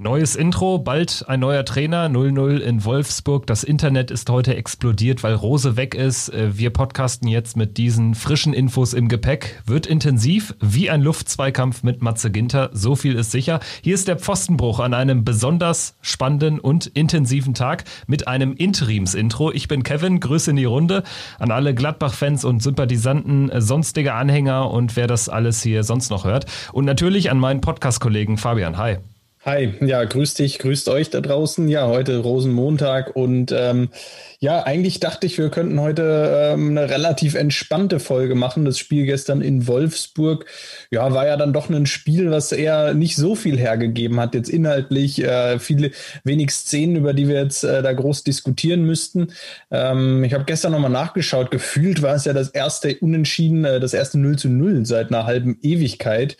Neues Intro, bald ein neuer Trainer, 0-0 in Wolfsburg. Das Internet ist heute explodiert, weil Rose weg ist. Äh, wir podcasten jetzt mit diesen frischen Infos im Gepäck. Wird intensiv, wie ein Luftzweikampf mit Matze Ginter, so viel ist sicher. Hier ist der Pfostenbruch an einem besonders spannenden und intensiven Tag mit einem Interims-Intro. Ich bin Kevin, Grüße in die Runde an alle Gladbach-Fans und Sympathisanten, äh, sonstige Anhänger und wer das alles hier sonst noch hört. Und natürlich an meinen Podcast-Kollegen Fabian. Hi. Hi, ja, grüß dich, grüßt euch da draußen. Ja, heute Rosenmontag und ähm, ja, eigentlich dachte ich, wir könnten heute ähm, eine relativ entspannte Folge machen. Das Spiel gestern in Wolfsburg, ja, war ja dann doch ein Spiel, was eher nicht so viel hergegeben hat. Jetzt inhaltlich äh, viele, wenig Szenen, über die wir jetzt äh, da groß diskutieren müssten. Ähm, ich habe gestern nochmal nachgeschaut. Gefühlt war es ja das erste Unentschieden, äh, das erste 0 zu 0 seit einer halben Ewigkeit.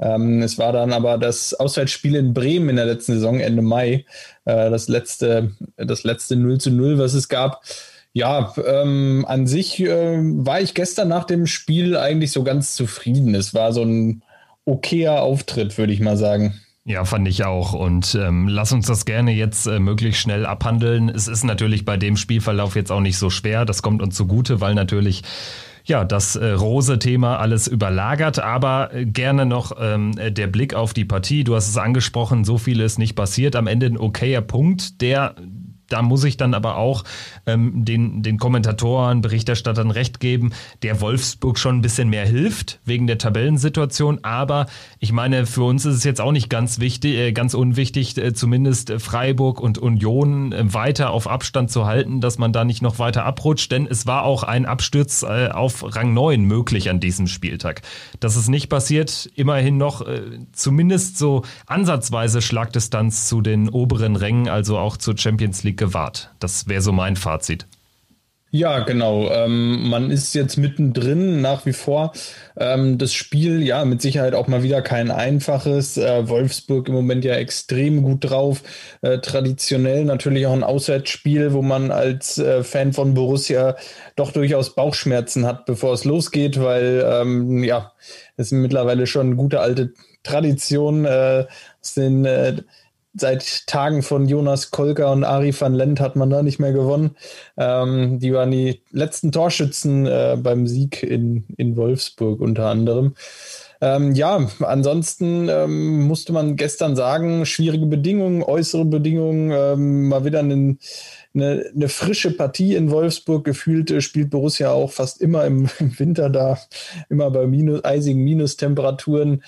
Ähm, es war dann aber das Auswärtsspiel in Bremen in der letzten Saison, Ende Mai, äh, das letzte, das letzte 0 zu 0, was es gab. Ja, ähm, an sich äh, war ich gestern nach dem Spiel eigentlich so ganz zufrieden. Es war so ein okayer Auftritt, würde ich mal sagen. Ja, fand ich auch. Und ähm, lass uns das gerne jetzt äh, möglichst schnell abhandeln. Es ist natürlich bei dem Spielverlauf jetzt auch nicht so schwer. Das kommt uns zugute, weil natürlich ja, das äh, Rose-Thema alles überlagert, aber äh, gerne noch ähm, der Blick auf die Partie. Du hast es angesprochen, so viel ist nicht passiert. Am Ende ein okayer Punkt, der da muss ich dann aber auch ähm, den, den Kommentatoren, Berichterstattern recht geben, der Wolfsburg schon ein bisschen mehr hilft wegen der Tabellensituation. Aber ich meine, für uns ist es jetzt auch nicht ganz wichtig, äh, ganz unwichtig, äh, zumindest Freiburg und Union äh, weiter auf Abstand zu halten, dass man da nicht noch weiter abrutscht, denn es war auch ein Absturz äh, auf Rang 9 möglich an diesem Spieltag. Das ist nicht passiert, immerhin noch äh, zumindest so ansatzweise Schlagdistanz zu den oberen Rängen, also auch zur Champions League gewahrt. Das wäre so mein Fazit. Ja, genau. Ähm, man ist jetzt mittendrin nach wie vor. Ähm, das Spiel, ja, mit Sicherheit auch mal wieder kein einfaches. Äh, Wolfsburg im Moment ja extrem gut drauf. Äh, traditionell natürlich auch ein Auswärtsspiel, wo man als äh, Fan von Borussia doch durchaus Bauchschmerzen hat, bevor es losgeht, weil, ähm, ja, es ist mittlerweile schon eine gute alte Tradition äh, aus den äh, seit Tagen von Jonas Kolker und Ari van Lent hat man da nicht mehr gewonnen. Ähm, die waren die letzten Torschützen äh, beim Sieg in, in Wolfsburg unter anderem. Ähm, ja, ansonsten ähm, musste man gestern sagen, schwierige Bedingungen, äußere Bedingungen, ähm, mal wieder eine, eine, eine, frische Partie in Wolfsburg. Gefühlt äh, spielt Borussia auch fast immer im, im Winter da, immer bei minus, eisigen Minustemperaturen.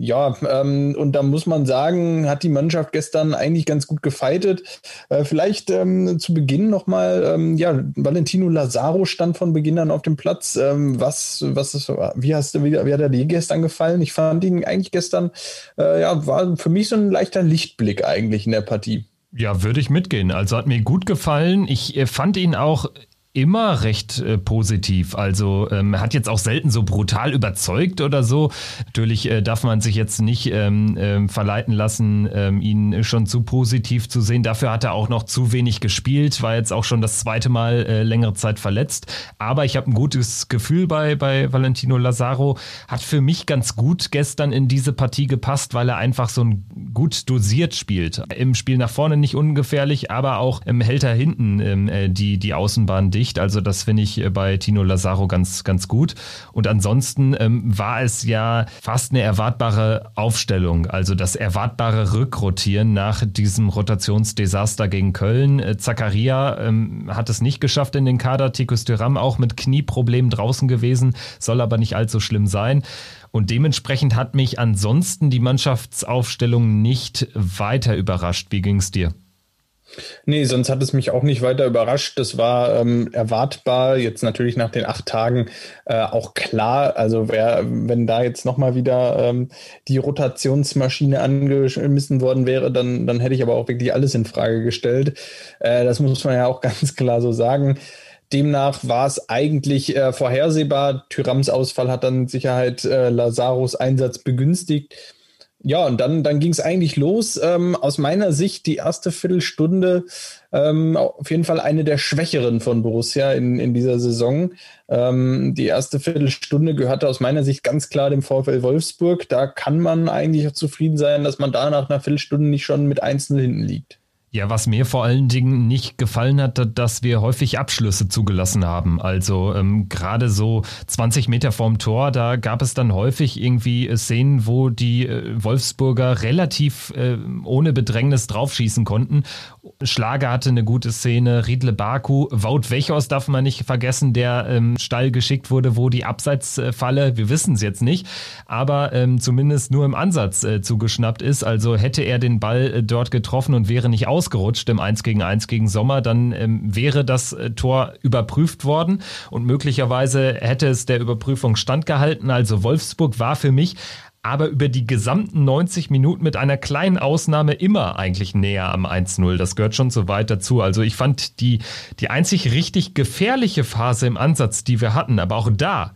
Ja, ähm, und da muss man sagen, hat die Mannschaft gestern eigentlich ganz gut gefeitet. Äh, vielleicht ähm, zu Beginn nochmal, ähm, ja, Valentino Lazaro stand von Beginn an auf dem Platz. Ähm, was, was ist, wie hast wie, wie hat er dir gestern gefallen? Ich fand ihn eigentlich gestern, äh, ja, war für mich so ein leichter Lichtblick eigentlich in der Partie. Ja, würde ich mitgehen. Also hat mir gut gefallen. Ich äh, fand ihn auch immer recht äh, positiv. Also ähm, hat jetzt auch selten so brutal überzeugt oder so. Natürlich äh, darf man sich jetzt nicht ähm, ähm, verleiten lassen, ähm, ihn schon zu positiv zu sehen. Dafür hat er auch noch zu wenig gespielt, war jetzt auch schon das zweite Mal äh, längere Zeit verletzt. Aber ich habe ein gutes Gefühl bei, bei Valentino Lazaro. Hat für mich ganz gut gestern in diese Partie gepasst, weil er einfach so ein gut dosiert spielt. Im Spiel nach vorne nicht ungefährlich, aber auch ähm, hält er hinten ähm, äh, die, die Außenbahn dicht. Also das finde ich äh, bei Tino Lazaro ganz, ganz gut. Und ansonsten ähm, war es ja fast eine erwartbare Aufstellung. Also das erwartbare Rückrotieren nach diesem Rotationsdesaster gegen Köln. Äh, Zakaria ähm, hat es nicht geschafft in den Kader. Tikus Thuram auch mit Knieproblemen draußen gewesen, soll aber nicht allzu schlimm sein. Und dementsprechend hat mich ansonsten die Mannschaftsaufstellung nicht weiter überrascht. Wie ging es dir? Nee, sonst hat es mich auch nicht weiter überrascht. Das war ähm, erwartbar. Jetzt natürlich nach den acht Tagen äh, auch klar. Also wer, wenn da jetzt nochmal wieder ähm, die Rotationsmaschine angeschmissen worden wäre, dann, dann hätte ich aber auch wirklich alles in Frage gestellt. Äh, das muss man ja auch ganz klar so sagen. Demnach war es eigentlich äh, vorhersehbar. Tyrams Ausfall hat dann mit Sicherheit äh, Lazaros Einsatz begünstigt. Ja, und dann, dann ging es eigentlich los. Ähm, aus meiner Sicht die erste Viertelstunde ähm, auf jeden Fall eine der schwächeren von Borussia in, in dieser Saison. Ähm, die erste Viertelstunde gehörte aus meiner Sicht ganz klar dem VfL Wolfsburg. Da kann man eigentlich auch zufrieden sein, dass man da nach einer Viertelstunde nicht schon mit Einzelnen hinten liegt. Ja, was mir vor allen Dingen nicht gefallen hat, dass wir häufig Abschlüsse zugelassen haben. Also ähm, gerade so 20 Meter vorm Tor, da gab es dann häufig irgendwie Szenen, wo die äh, Wolfsburger relativ äh, ohne Bedrängnis draufschießen konnten. Schlager hatte eine gute Szene, Riedle Baku, Wout Wechos darf man nicht vergessen, der ähm, steil geschickt wurde, wo die Abseitsfalle, wir wissen es jetzt nicht, aber ähm, zumindest nur im Ansatz äh, zugeschnappt ist. Also hätte er den Ball äh, dort getroffen und wäre nicht ausgerutscht im 1 gegen 1 gegen Sommer, dann ähm, wäre das äh, Tor überprüft worden und möglicherweise hätte es der Überprüfung standgehalten. Also Wolfsburg war für mich aber über die gesamten 90 Minuten mit einer kleinen Ausnahme immer eigentlich näher am 1-0. Das gehört schon so weit dazu. Also ich fand die, die einzig richtig gefährliche Phase im Ansatz, die wir hatten, aber auch da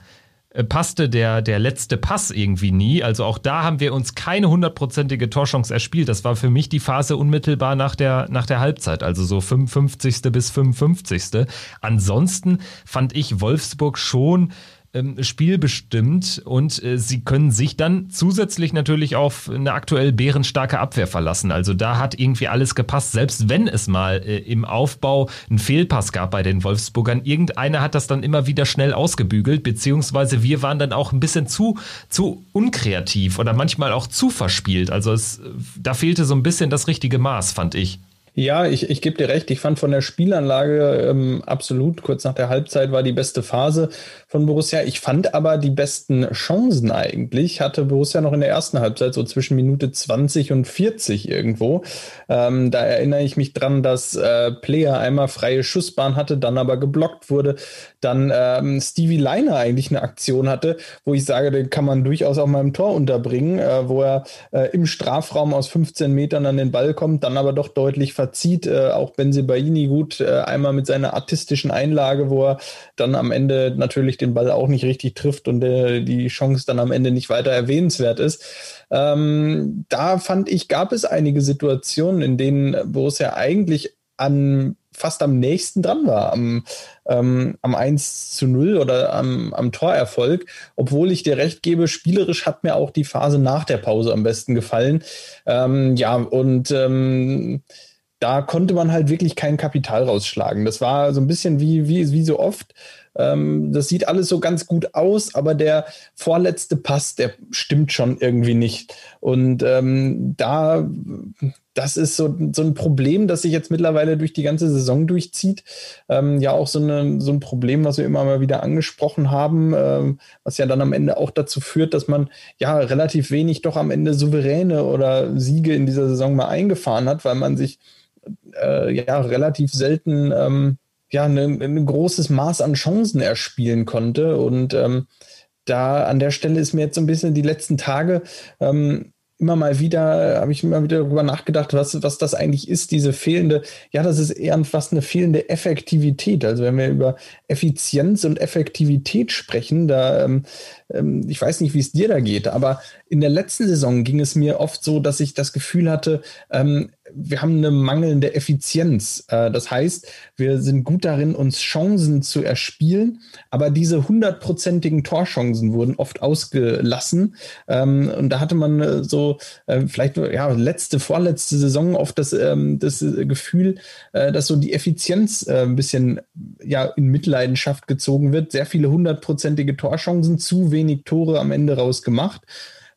passte der, der letzte Pass irgendwie nie. Also auch da haben wir uns keine hundertprozentige Torchance erspielt. Das war für mich die Phase unmittelbar nach der, nach der Halbzeit, also so 55. bis 55. Ansonsten fand ich Wolfsburg schon ähm, spielbestimmt und äh, sie können sich dann zusätzlich natürlich auf eine aktuell bärenstarke Abwehr verlassen. Also da hat irgendwie alles gepasst, selbst wenn es mal äh, im Aufbau einen Fehlpass gab bei den Wolfsburgern. Irgendeiner hat das dann immer wieder schnell ausgebügelt, beziehungsweise wir waren dann auch ein bisschen zu, zu unkreativ oder manchmal auch zu verspielt. Also es, da fehlte so ein bisschen das richtige Maß, fand ich. Ja, ich, ich gebe dir recht. Ich fand von der Spielanlage ähm, absolut, kurz nach der Halbzeit war die beste Phase von Borussia. Ich fand aber die besten Chancen eigentlich, hatte Borussia noch in der ersten Halbzeit, so zwischen Minute 20 und 40 irgendwo. Ähm, da erinnere ich mich dran, dass äh, Player einmal freie Schussbahn hatte, dann aber geblockt wurde. Dann ähm, Stevie Leiner eigentlich eine Aktion hatte, wo ich sage, den kann man durchaus auch mal im Tor unterbringen, äh, wo er äh, im Strafraum aus 15 Metern an den Ball kommt, dann aber doch deutlich verzieht. Äh, auch Benzebaini gut, äh, einmal mit seiner artistischen Einlage, wo er dann am Ende natürlich den Ball auch nicht richtig trifft und äh, die Chance dann am Ende nicht weiter erwähnenswert ist. Ähm, da fand ich, gab es einige Situationen, in denen Borussia eigentlich an fast am nächsten dran war, am, ähm, am 1 zu 0 oder am, am Torerfolg. Obwohl ich dir recht gebe, spielerisch hat mir auch die Phase nach der Pause am besten gefallen. Ähm, ja, und ähm, da konnte man halt wirklich kein Kapital rausschlagen. Das war so ein bisschen wie, wie, wie so oft. Ähm, das sieht alles so ganz gut aus, aber der vorletzte Pass, der stimmt schon irgendwie nicht. Und ähm, da, das ist so, so ein Problem, das sich jetzt mittlerweile durch die ganze Saison durchzieht. Ähm, ja, auch so, eine, so ein Problem, was wir immer mal wieder angesprochen haben, ähm, was ja dann am Ende auch dazu führt, dass man ja relativ wenig doch am Ende souveräne oder Siege in dieser Saison mal eingefahren hat, weil man sich äh, ja relativ selten ähm, ja ein ne großes Maß an Chancen erspielen konnte und ähm, da an der Stelle ist mir jetzt so ein bisschen die letzten Tage ähm, immer mal wieder, habe ich immer wieder darüber nachgedacht, was, was das eigentlich ist, diese fehlende, ja, das ist eher fast eine fehlende Effektivität. Also wenn wir über Effizienz und Effektivität sprechen, da, ähm, ähm ich weiß nicht, wie es dir da geht, aber in der letzten Saison ging es mir oft so, dass ich das Gefühl hatte, ähm, wir haben eine mangelnde Effizienz. Äh, das heißt, wir sind gut darin, uns Chancen zu erspielen, aber diese hundertprozentigen Torchancen wurden oft ausgelassen. Ähm, und da hatte man äh, so äh, vielleicht ja letzte, vorletzte Saison oft das, ähm, das Gefühl, dass so die Effizienz ein bisschen ja in Mitleidenschaft gezogen wird. Sehr viele hundertprozentige Torchancen, zu wenig Tore am Ende rausgemacht.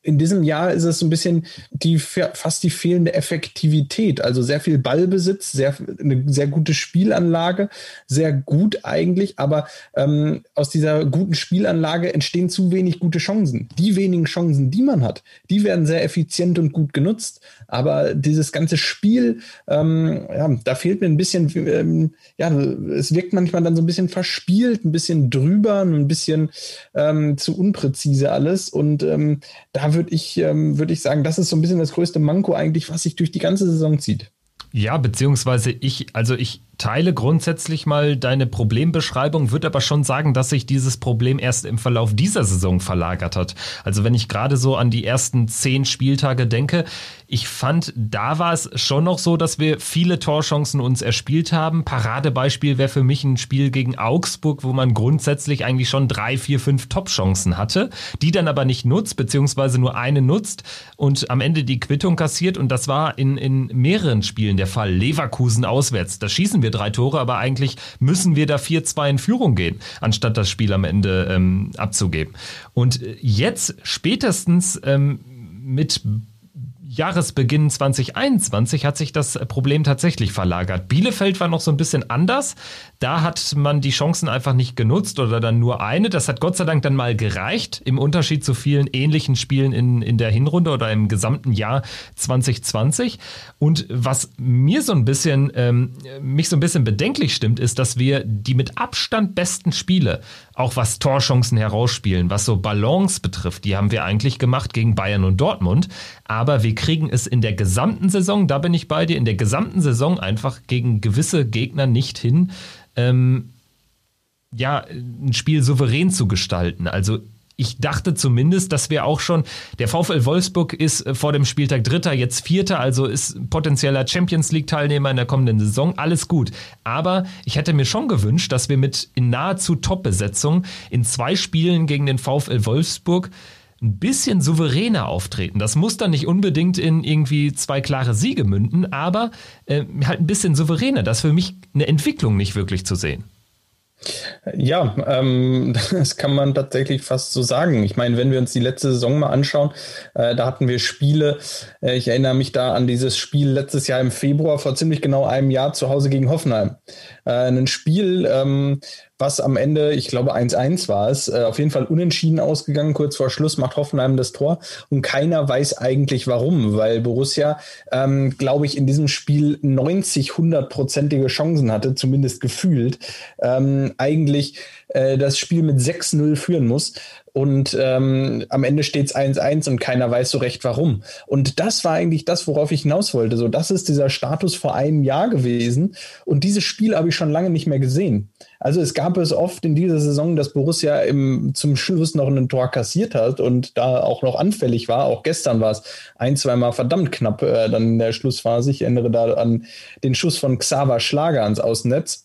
In diesem Jahr ist es so ein bisschen die fast die fehlende Effektivität. Also sehr viel Ballbesitz, sehr, eine sehr gute Spielanlage, sehr gut eigentlich, aber ähm, aus dieser guten Spielanlage entstehen zu wenig gute Chancen. Die wenigen Chancen, die man hat, die werden sehr effizient und gut genutzt. Aber dieses ganze Spiel, ähm, ja, da fehlt mir ein bisschen, ähm, ja, es wirkt manchmal dann so ein bisschen verspielt, ein bisschen drüber, ein bisschen ähm, zu unpräzise alles. Und ähm, da würde ich, ähm, würde ich sagen, das ist so ein bisschen das größte Manko eigentlich, was sich durch die ganze Saison zieht. Ja, beziehungsweise ich, also ich teile grundsätzlich mal deine Problembeschreibung, würde aber schon sagen, dass sich dieses Problem erst im Verlauf dieser Saison verlagert hat. Also wenn ich gerade so an die ersten zehn Spieltage denke, ich fand, da war es schon noch so, dass wir viele Torchancen uns erspielt haben. Paradebeispiel wäre für mich ein Spiel gegen Augsburg, wo man grundsätzlich eigentlich schon drei, vier, fünf Top-Chancen hatte, die dann aber nicht nutzt, beziehungsweise nur eine nutzt und am Ende die Quittung kassiert. Und das war in, in mehreren Spielen der Fall. Leverkusen auswärts, da schießen wir drei Tore, aber eigentlich müssen wir da 4-2 in Führung gehen, anstatt das Spiel am Ende ähm, abzugeben. Und jetzt spätestens ähm, mit Jahresbeginn 2021 hat sich das Problem tatsächlich verlagert. Bielefeld war noch so ein bisschen anders. Da hat man die Chancen einfach nicht genutzt oder dann nur eine. Das hat Gott sei Dank dann mal gereicht, im Unterschied zu vielen ähnlichen Spielen in, in der Hinrunde oder im gesamten Jahr 2020. Und was mir so ein bisschen, ähm, mich so ein bisschen bedenklich stimmt, ist, dass wir die mit Abstand besten Spiele, auch was Torchancen herausspielen, was so Balance betrifft, die haben wir eigentlich gemacht gegen Bayern und Dortmund. Aber wir kriegen es in der gesamten Saison, da bin ich bei dir, in der gesamten Saison einfach gegen gewisse Gegner nicht hin, ähm, ja, ein Spiel souverän zu gestalten. Also ich dachte zumindest, dass wir auch schon, der VfL Wolfsburg ist äh, vor dem Spieltag Dritter, jetzt Vierter, also ist potenzieller Champions League-Teilnehmer in der kommenden Saison. Alles gut. Aber ich hätte mir schon gewünscht, dass wir mit in nahezu Top-Besetzung in zwei Spielen gegen den VfL Wolfsburg ein bisschen souveräner auftreten. Das muss dann nicht unbedingt in irgendwie zwei klare Siege münden, aber äh, halt ein bisschen souveräner. Das ist für mich eine Entwicklung nicht wirklich zu sehen. Ja, ähm, das kann man tatsächlich fast so sagen. Ich meine, wenn wir uns die letzte Saison mal anschauen, äh, da hatten wir Spiele. Äh, ich erinnere mich da an dieses Spiel letztes Jahr im Februar vor ziemlich genau einem Jahr zu Hause gegen Hoffenheim. Äh, ein Spiel, ähm, was am Ende, ich glaube 1-1 war es, äh, auf jeden Fall unentschieden ausgegangen. Kurz vor Schluss macht Hoffenheim das Tor und keiner weiß eigentlich warum, weil Borussia, ähm, glaube ich, in diesem Spiel 90, 100-prozentige Chancen hatte, zumindest gefühlt, ähm, eigentlich äh, das Spiel mit 6-0 führen muss. Und ähm, am Ende steht es 1-1 und keiner weiß so recht warum. Und das war eigentlich das, worauf ich hinaus wollte. So, das ist dieser Status vor einem Jahr gewesen. Und dieses Spiel habe ich schon lange nicht mehr gesehen. Also es gab es oft in dieser Saison, dass Borussia im, zum Schluss noch ein Tor kassiert hat und da auch noch anfällig war. Auch gestern war es ein, zweimal verdammt knapp äh, dann in der Schlussphase. Ich erinnere da an den Schuss von Xaver Schlager ans Außennetz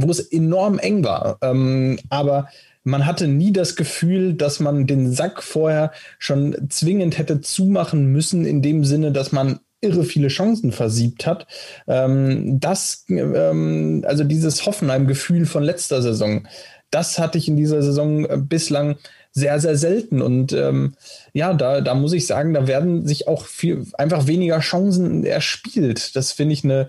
wo es enorm eng war. Ähm, aber man hatte nie das Gefühl, dass man den Sack vorher schon zwingend hätte zumachen müssen, in dem Sinne, dass man irre viele Chancen versiebt hat. Ähm, das, ähm, also dieses Hoffenheim-Gefühl von letzter Saison, das hatte ich in dieser Saison äh, bislang sehr, sehr selten. Und ähm, ja, da, da muss ich sagen, da werden sich auch viel, einfach weniger Chancen erspielt. Das finde ich eine,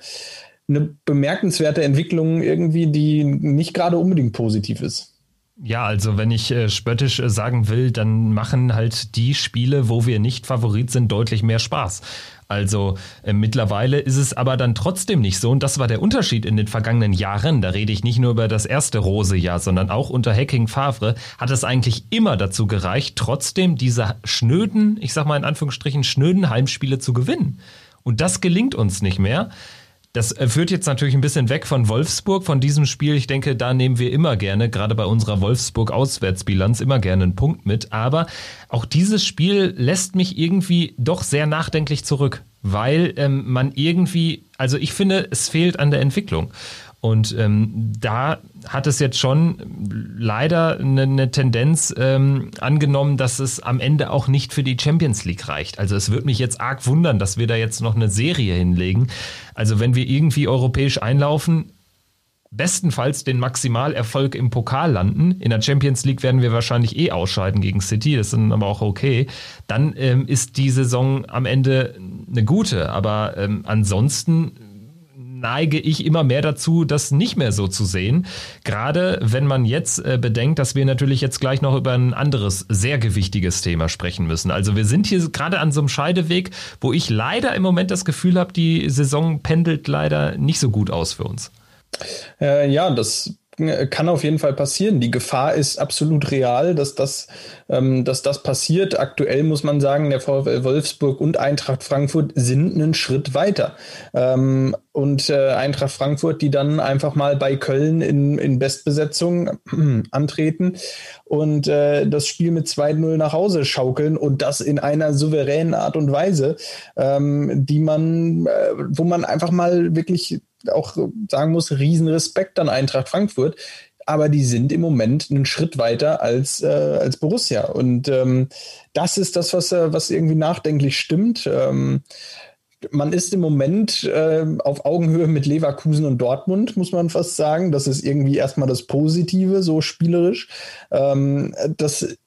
eine bemerkenswerte Entwicklung irgendwie, die nicht gerade unbedingt positiv ist. Ja, also wenn ich äh, spöttisch äh, sagen will, dann machen halt die Spiele, wo wir nicht Favorit sind, deutlich mehr Spaß. Also äh, mittlerweile ist es aber dann trotzdem nicht so. Und das war der Unterschied in den vergangenen Jahren. Da rede ich nicht nur über das erste Rose-Jahr, sondern auch unter Hacking Favre hat es eigentlich immer dazu gereicht, trotzdem diese schnöden, ich sag mal in Anführungsstrichen, schnöden Heimspiele zu gewinnen. Und das gelingt uns nicht mehr. Das äh, führt jetzt natürlich ein bisschen weg von Wolfsburg, von diesem Spiel. Ich denke, da nehmen wir immer gerne, gerade bei unserer Wolfsburg-Auswärtsbilanz, immer gerne einen Punkt mit. Aber auch dieses Spiel lässt mich irgendwie doch sehr nachdenklich zurück, weil ähm, man irgendwie, also ich finde, es fehlt an der Entwicklung. Und ähm, da hat es jetzt schon leider eine, eine Tendenz ähm, angenommen, dass es am Ende auch nicht für die Champions League reicht. Also es würde mich jetzt arg wundern, dass wir da jetzt noch eine Serie hinlegen. Also wenn wir irgendwie europäisch einlaufen, bestenfalls den Maximalerfolg im Pokal landen. In der Champions League werden wir wahrscheinlich eh ausscheiden gegen City, das ist aber auch okay. Dann ähm, ist die Saison am Ende eine gute, aber ähm, ansonsten neige ich immer mehr dazu, das nicht mehr so zu sehen. Gerade wenn man jetzt äh, bedenkt, dass wir natürlich jetzt gleich noch über ein anderes, sehr gewichtiges Thema sprechen müssen. Also wir sind hier gerade an so einem Scheideweg, wo ich leider im Moment das Gefühl habe, die Saison pendelt leider nicht so gut aus für uns. Äh, ja, das kann auf jeden Fall passieren. Die Gefahr ist absolut real, dass das, ähm, dass das passiert. Aktuell muss man sagen, der VfL Wolfsburg und Eintracht Frankfurt sind einen Schritt weiter. Ähm, und äh, Eintracht Frankfurt, die dann einfach mal bei Köln in, in Bestbesetzung äh, antreten und äh, das Spiel mit 2-0 nach Hause schaukeln und das in einer souveränen Art und Weise, ähm, die man, äh, wo man einfach mal wirklich auch sagen muss, Riesenrespekt an Eintracht Frankfurt. Aber die sind im Moment einen Schritt weiter als, äh, als Borussia. Und ähm, das ist das, was, äh, was irgendwie nachdenklich stimmt. Ähm, man ist im Moment äh, auf Augenhöhe mit Leverkusen und Dortmund, muss man fast sagen. Das ist irgendwie erstmal das Positive, so spielerisch. Ähm, das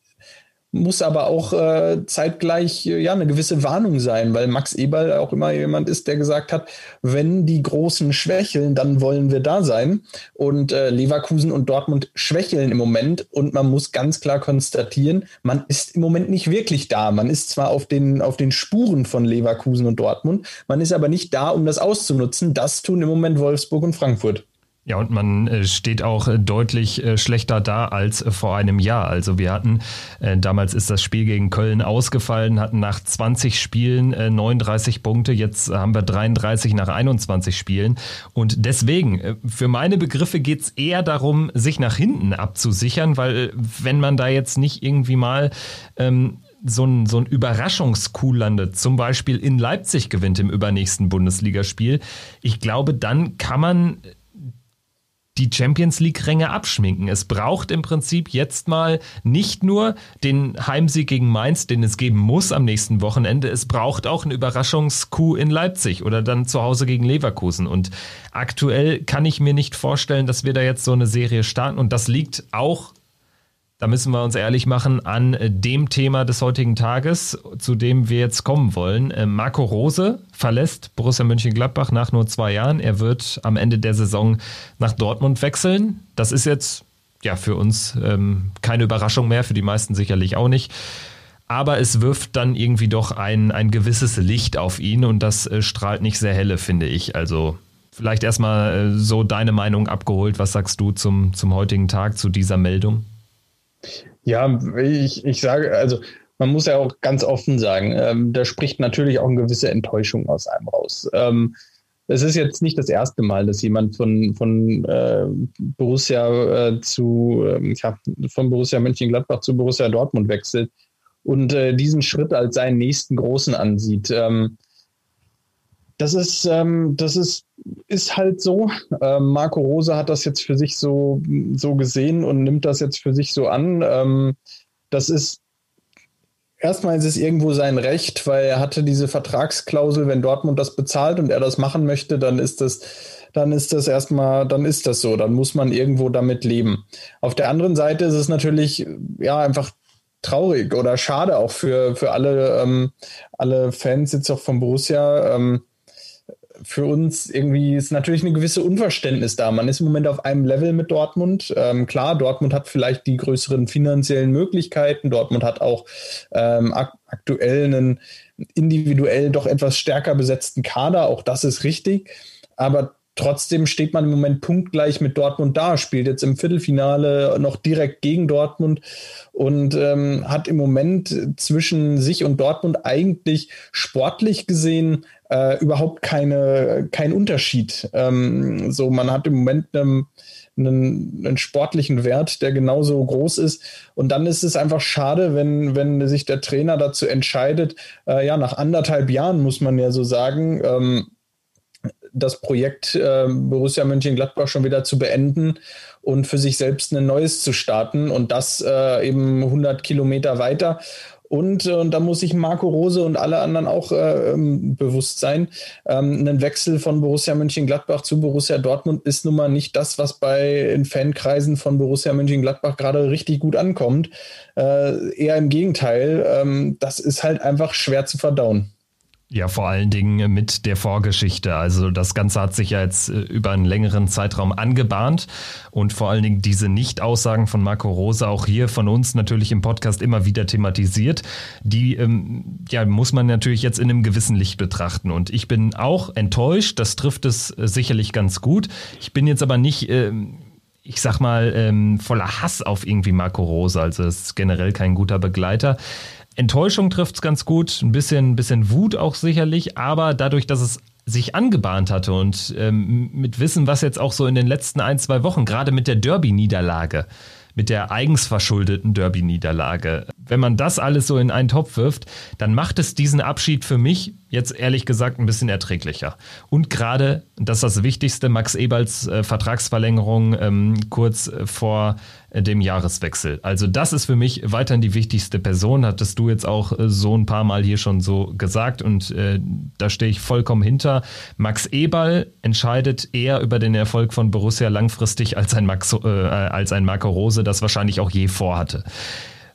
muss aber auch äh, zeitgleich äh, ja eine gewisse Warnung sein, weil Max Eberl auch immer jemand ist, der gesagt hat, wenn die Großen schwächeln, dann wollen wir da sein. Und äh, Leverkusen und Dortmund schwächeln im Moment und man muss ganz klar konstatieren, man ist im Moment nicht wirklich da. Man ist zwar auf den auf den Spuren von Leverkusen und Dortmund, man ist aber nicht da, um das auszunutzen. Das tun im Moment Wolfsburg und Frankfurt. Ja, und man äh, steht auch äh, deutlich äh, schlechter da als vor einem Jahr. Also wir hatten, damals ist das Spiel gegen Köln ausgefallen, hatten nach 20 Spielen 39 Punkte, jetzt haben wir 33 nach 21 Spielen. Und deswegen, für meine Begriffe geht es eher darum, sich nach hinten abzusichern, weil wenn man da jetzt nicht irgendwie mal ähm, so ein, so ein Überraschungskuh landet, zum Beispiel in Leipzig gewinnt im übernächsten Bundesligaspiel, ich glaube, dann kann man die Champions League-Ränge abschminken. Es braucht im Prinzip jetzt mal nicht nur den Heimsieg gegen Mainz, den es geben muss am nächsten Wochenende, es braucht auch einen Überraschungskuh in Leipzig oder dann zu Hause gegen Leverkusen. Und aktuell kann ich mir nicht vorstellen, dass wir da jetzt so eine Serie starten. Und das liegt auch da müssen wir uns ehrlich machen, an äh, dem Thema des heutigen Tages, zu dem wir jetzt kommen wollen. Äh, Marco Rose verlässt Borussia Mönchengladbach nach nur zwei Jahren. Er wird am Ende der Saison nach Dortmund wechseln. Das ist jetzt ja für uns ähm, keine Überraschung mehr, für die meisten sicherlich auch nicht. Aber es wirft dann irgendwie doch ein, ein gewisses Licht auf ihn und das äh, strahlt nicht sehr helle, finde ich. Also vielleicht erstmal äh, so deine Meinung abgeholt. Was sagst du zum, zum heutigen Tag, zu dieser Meldung? Ja, ich, ich sage, also man muss ja auch ganz offen sagen, ähm, da spricht natürlich auch eine gewisse Enttäuschung aus einem raus. Ähm, es ist jetzt nicht das erste Mal, dass jemand von, von äh, Borussia äh, zu, äh, ja, von Borussia Mönchengladbach zu Borussia Dortmund wechselt und äh, diesen Schritt als seinen nächsten großen ansieht. Ähm, das ist, ähm, das ist, ist halt so. Ähm, Marco Rose hat das jetzt für sich so, so gesehen und nimmt das jetzt für sich so an. Ähm, das ist erstmal ist es irgendwo sein Recht, weil er hatte diese Vertragsklausel, wenn Dortmund das bezahlt und er das machen möchte, dann ist das, dann ist das erstmal, dann ist das so, dann muss man irgendwo damit leben. Auf der anderen Seite ist es natürlich ja einfach traurig oder schade auch für, für alle, ähm, alle Fans jetzt auch von Borussia. Ähm, für uns irgendwie ist natürlich eine gewisse Unverständnis da. Man ist im Moment auf einem Level mit Dortmund. Ähm, klar, Dortmund hat vielleicht die größeren finanziellen Möglichkeiten. Dortmund hat auch ähm, ak aktuell einen individuell doch etwas stärker besetzten Kader. Auch das ist richtig. Aber Trotzdem steht man im Moment punktgleich mit Dortmund da, spielt jetzt im Viertelfinale noch direkt gegen Dortmund und ähm, hat im Moment zwischen sich und Dortmund eigentlich sportlich gesehen äh, überhaupt keine, kein Unterschied. Ähm, so, man hat im Moment einen, einen, einen, sportlichen Wert, der genauso groß ist. Und dann ist es einfach schade, wenn, wenn sich der Trainer dazu entscheidet, äh, ja, nach anderthalb Jahren muss man ja so sagen, ähm, das Projekt äh, Borussia Mönchengladbach schon wieder zu beenden und für sich selbst ein neues zu starten und das äh, eben 100 Kilometer weiter. Und, und da muss sich Marco Rose und alle anderen auch äh, ähm, bewusst sein. Ähm, ein Wechsel von Borussia Mönchengladbach zu Borussia Dortmund ist nun mal nicht das, was bei in Fankreisen von Borussia Mönchengladbach gerade richtig gut ankommt. Äh, eher im Gegenteil. Ähm, das ist halt einfach schwer zu verdauen. Ja, vor allen Dingen mit der Vorgeschichte. Also das Ganze hat sich ja jetzt äh, über einen längeren Zeitraum angebahnt und vor allen Dingen diese Nicht-Aussagen von Marco Rose auch hier von uns natürlich im Podcast immer wieder thematisiert. Die ähm, ja, muss man natürlich jetzt in einem gewissen Licht betrachten. Und ich bin auch enttäuscht, das trifft es äh, sicherlich ganz gut. Ich bin jetzt aber nicht... Ähm, ich sag mal, ähm, voller Hass auf irgendwie Marco Rose. Also es ist generell kein guter Begleiter. Enttäuschung trifft es ganz gut, ein bisschen, bisschen Wut auch sicherlich, aber dadurch, dass es sich angebahnt hatte und ähm, mit Wissen, was jetzt auch so in den letzten ein, zwei Wochen, gerade mit der Derby-Niederlage, mit der eigens verschuldeten Derby-Niederlage. Wenn man das alles so in einen Topf wirft, dann macht es diesen Abschied für mich jetzt ehrlich gesagt ein bisschen erträglicher. Und gerade, das ist das Wichtigste, Max Eberls äh, Vertragsverlängerung ähm, kurz vor äh, dem Jahreswechsel. Also das ist für mich weiterhin die wichtigste Person, hattest du jetzt auch äh, so ein paar Mal hier schon so gesagt und äh, da stehe ich vollkommen hinter. Max Eberl entscheidet eher über den Erfolg von Borussia langfristig als ein, Max, als ein Marco Rose das wahrscheinlich auch je vorhatte.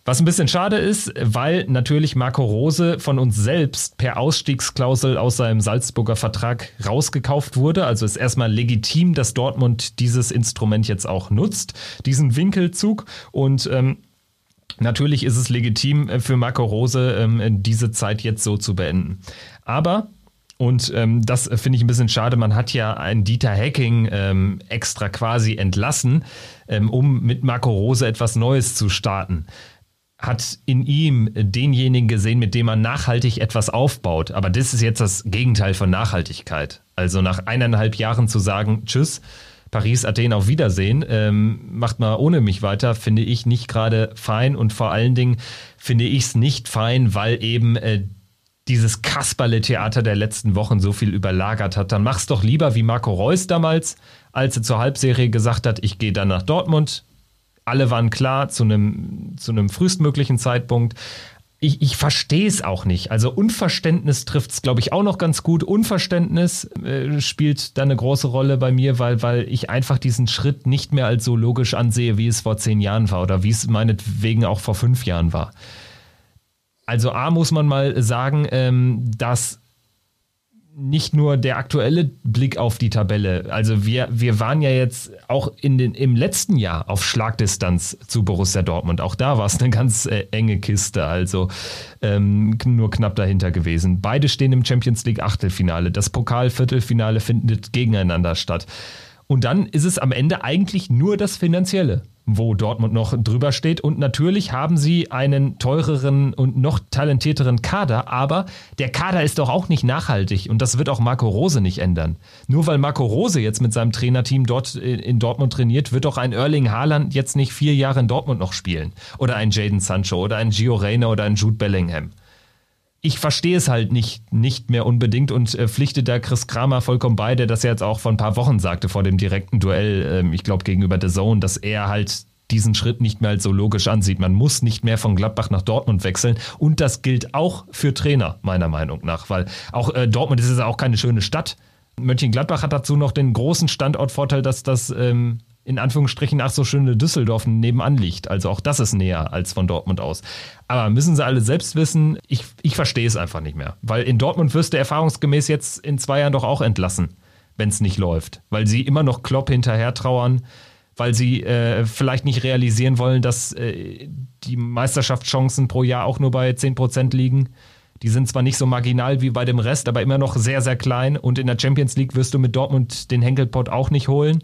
Was ein bisschen schade ist, weil natürlich Marco Rose von uns selbst per Ausstiegsklausel aus seinem Salzburger Vertrag rausgekauft wurde. Also ist erstmal legitim, dass Dortmund dieses Instrument jetzt auch nutzt, diesen Winkelzug. Und ähm, natürlich ist es legitim für Marco Rose, ähm, diese Zeit jetzt so zu beenden. Aber und ähm, das finde ich ein bisschen schade. Man hat ja einen Dieter Hacking ähm, extra quasi entlassen, ähm, um mit Marco Rose etwas Neues zu starten hat in ihm denjenigen gesehen, mit dem man nachhaltig etwas aufbaut. Aber das ist jetzt das Gegenteil von Nachhaltigkeit. Also nach eineinhalb Jahren zu sagen, tschüss, Paris, Athen, auf Wiedersehen, ähm, macht mal ohne mich weiter, finde ich nicht gerade fein und vor allen Dingen finde ich es nicht fein, weil eben äh, dieses Kasperle-Theater der letzten Wochen so viel überlagert hat. Dann mach's doch lieber wie Marco Reus damals, als er zur Halbserie gesagt hat, ich gehe dann nach Dortmund, alle waren klar zu einem, zu einem frühestmöglichen Zeitpunkt. Ich, ich verstehe es auch nicht. Also Unverständnis trifft es, glaube ich, auch noch ganz gut. Unverständnis äh, spielt da eine große Rolle bei mir, weil, weil ich einfach diesen Schritt nicht mehr als so logisch ansehe, wie es vor zehn Jahren war oder wie es meinetwegen auch vor fünf Jahren war. Also A muss man mal sagen, ähm, dass nicht nur der aktuelle Blick auf die Tabelle. Also wir, wir waren ja jetzt auch in den, im letzten Jahr auf Schlagdistanz zu Borussia Dortmund. Auch da war es eine ganz äh, enge Kiste, also ähm, nur knapp dahinter gewesen. Beide stehen im Champions League Achtelfinale. Das Pokal-Viertelfinale findet gegeneinander statt. Und dann ist es am Ende eigentlich nur das Finanzielle wo Dortmund noch drüber steht. Und natürlich haben sie einen teureren und noch talentierteren Kader, aber der Kader ist doch auch nicht nachhaltig und das wird auch Marco Rose nicht ändern. Nur weil Marco Rose jetzt mit seinem Trainerteam dort in Dortmund trainiert, wird doch ein Erling Haaland jetzt nicht vier Jahre in Dortmund noch spielen. Oder ein Jaden Sancho oder ein Gio Reyna oder ein Jude Bellingham ich verstehe es halt nicht, nicht mehr unbedingt und äh, pflichte da Chris Kramer vollkommen bei, der das ja jetzt auch vor ein paar Wochen sagte vor dem direkten Duell, ähm, ich glaube gegenüber The Zone, dass er halt diesen Schritt nicht mehr als so logisch ansieht. Man muss nicht mehr von Gladbach nach Dortmund wechseln. Und das gilt auch für Trainer, meiner Meinung nach, weil auch äh, Dortmund ist ja auch keine schöne Stadt. Mönchengladbach hat dazu noch den großen Standortvorteil, dass das ähm, in Anführungsstrichen ach so schöne Düsseldorf nebenan liegt. Also auch das ist näher als von Dortmund aus. Aber müssen sie alle selbst wissen, ich, ich verstehe es einfach nicht mehr. Weil in Dortmund wirst du erfahrungsgemäß jetzt in zwei Jahren doch auch entlassen, wenn es nicht läuft. Weil sie immer noch Klopp hinterher trauern, weil sie äh, vielleicht nicht realisieren wollen, dass äh, die Meisterschaftschancen pro Jahr auch nur bei 10% liegen. Die sind zwar nicht so marginal wie bei dem Rest, aber immer noch sehr, sehr klein. Und in der Champions League wirst du mit Dortmund den Henkelpot auch nicht holen.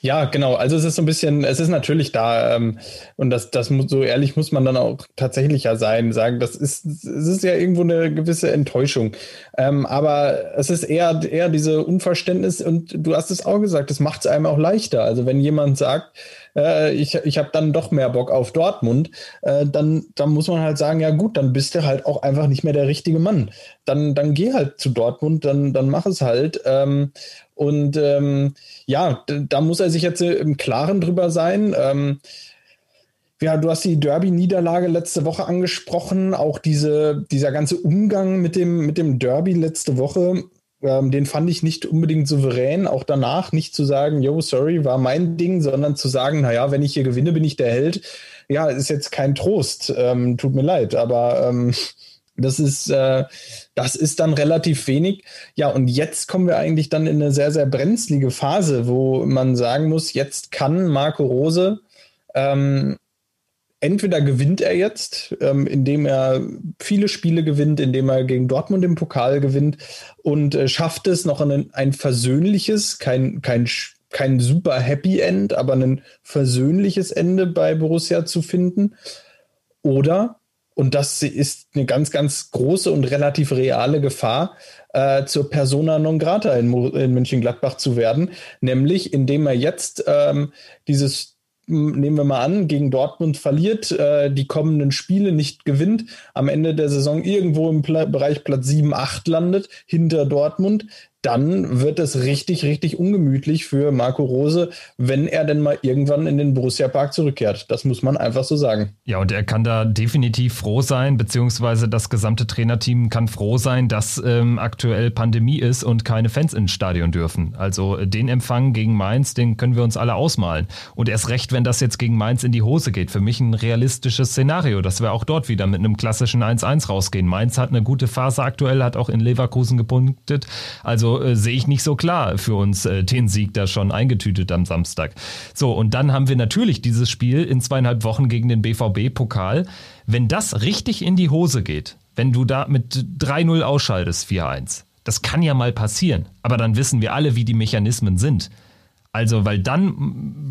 Ja, genau. Also es ist so ein bisschen, es ist natürlich da, ähm, und das, das muss, so ehrlich muss man dann auch tatsächlich ja sein, sagen, das ist, es ist ja irgendwo eine gewisse Enttäuschung. Ähm, aber es ist eher, eher diese Unverständnis, und du hast es auch gesagt, das macht es einem auch leichter. Also wenn jemand sagt, äh, ich, ich habe dann doch mehr Bock auf Dortmund, äh, dann, dann muss man halt sagen, ja gut, dann bist du halt auch einfach nicht mehr der richtige Mann. Dann, dann geh halt zu Dortmund, dann, dann mach es halt. Ähm, und ähm, ja, da muss er sich jetzt im Klaren drüber sein. Ähm, Ja, du hast die Derby-Niederlage letzte Woche angesprochen. Auch diese, dieser ganze Umgang mit dem, mit dem Derby letzte Woche, ähm, den fand ich nicht unbedingt souverän. Auch danach nicht zu sagen, yo, sorry, war mein Ding, sondern zu sagen, naja, wenn ich hier gewinne, bin ich der Held. Ja, ist jetzt kein Trost. Ähm, tut mir leid, aber ähm, das ist, äh, das ist dann relativ wenig. Ja, und jetzt kommen wir eigentlich dann in eine sehr, sehr brenzlige Phase, wo man sagen muss, jetzt kann Marco Rose ähm, entweder gewinnt er jetzt, ähm, indem er viele Spiele gewinnt, indem er gegen Dortmund im Pokal gewinnt und äh, schafft es noch ein, ein versöhnliches, kein, kein, kein super Happy End, aber ein versöhnliches Ende bei Borussia zu finden. Oder, und das ist eine ganz, ganz große und relativ reale Gefahr, äh, zur Persona non grata in, in München-Gladbach zu werden, nämlich indem er jetzt ähm, dieses nehmen wir mal an, gegen Dortmund verliert, äh, die kommenden Spiele nicht gewinnt, am Ende der Saison irgendwo im Pla Bereich Platz 7, 8 landet, hinter Dortmund, dann wird es richtig, richtig ungemütlich für Marco Rose, wenn er denn mal irgendwann in den Borussia Park zurückkehrt. Das muss man einfach so sagen. Ja, und er kann da definitiv froh sein, beziehungsweise das gesamte Trainerteam kann froh sein, dass ähm, aktuell Pandemie ist und keine Fans ins Stadion dürfen. Also äh, den Empfang gegen Mainz, den können wir uns alle ausmalen. Und erst recht, wenn das jetzt gegen Mainz in die Hose geht. Für mich ein realistisches Szenario, dass wir auch dort wieder mit einem klassischen 1-1 rausgehen. Mainz hat eine gute Phase aktuell, hat auch in Leverkusen gepunktet. Also äh, sehe ich nicht so klar für uns äh, den Sieg da schon eingetütet am Samstag. So, und dann haben wir natürlich dieses Spiel in zweieinhalb Wochen gegen den BVB-Pokal. Wenn das richtig in die Hose geht, wenn du da mit 3-0 ausschaltest, 4-1, das kann ja mal passieren. Aber dann wissen wir alle, wie die Mechanismen sind. Also, weil dann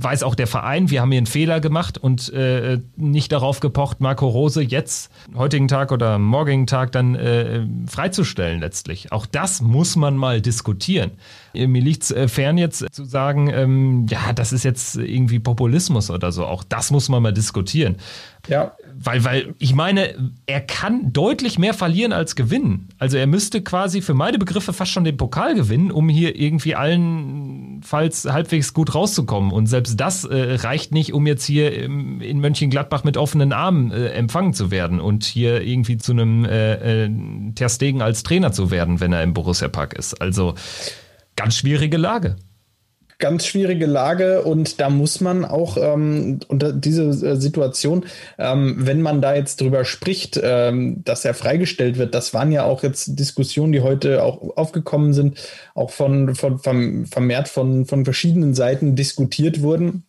weiß auch der Verein, wir haben hier einen Fehler gemacht und äh, nicht darauf gepocht, Marco Rose jetzt, heutigen Tag oder morgigen Tag dann äh, freizustellen letztlich. Auch das muss man mal diskutieren. Mir liegt es fern jetzt zu sagen, ähm, ja, das ist jetzt irgendwie Populismus oder so. Auch das muss man mal diskutieren. Ja. Weil, weil, ich meine, er kann deutlich mehr verlieren als gewinnen. Also er müsste quasi für meine Begriffe fast schon den Pokal gewinnen, um hier irgendwie allenfalls halbwegs gut rauszukommen. Und selbst das äh, reicht nicht, um jetzt hier im, in Mönchengladbach mit offenen Armen äh, empfangen zu werden und hier irgendwie zu einem äh, äh, Ter als Trainer zu werden, wenn er im Borussia Park ist. Also ganz schwierige Lage ganz schwierige Lage und da muss man auch ähm, unter diese äh, Situation, ähm, wenn man da jetzt drüber spricht, ähm, dass er freigestellt wird, das waren ja auch jetzt Diskussionen, die heute auch aufgekommen sind, auch von, von, von vermehrt von, von verschiedenen Seiten diskutiert wurden.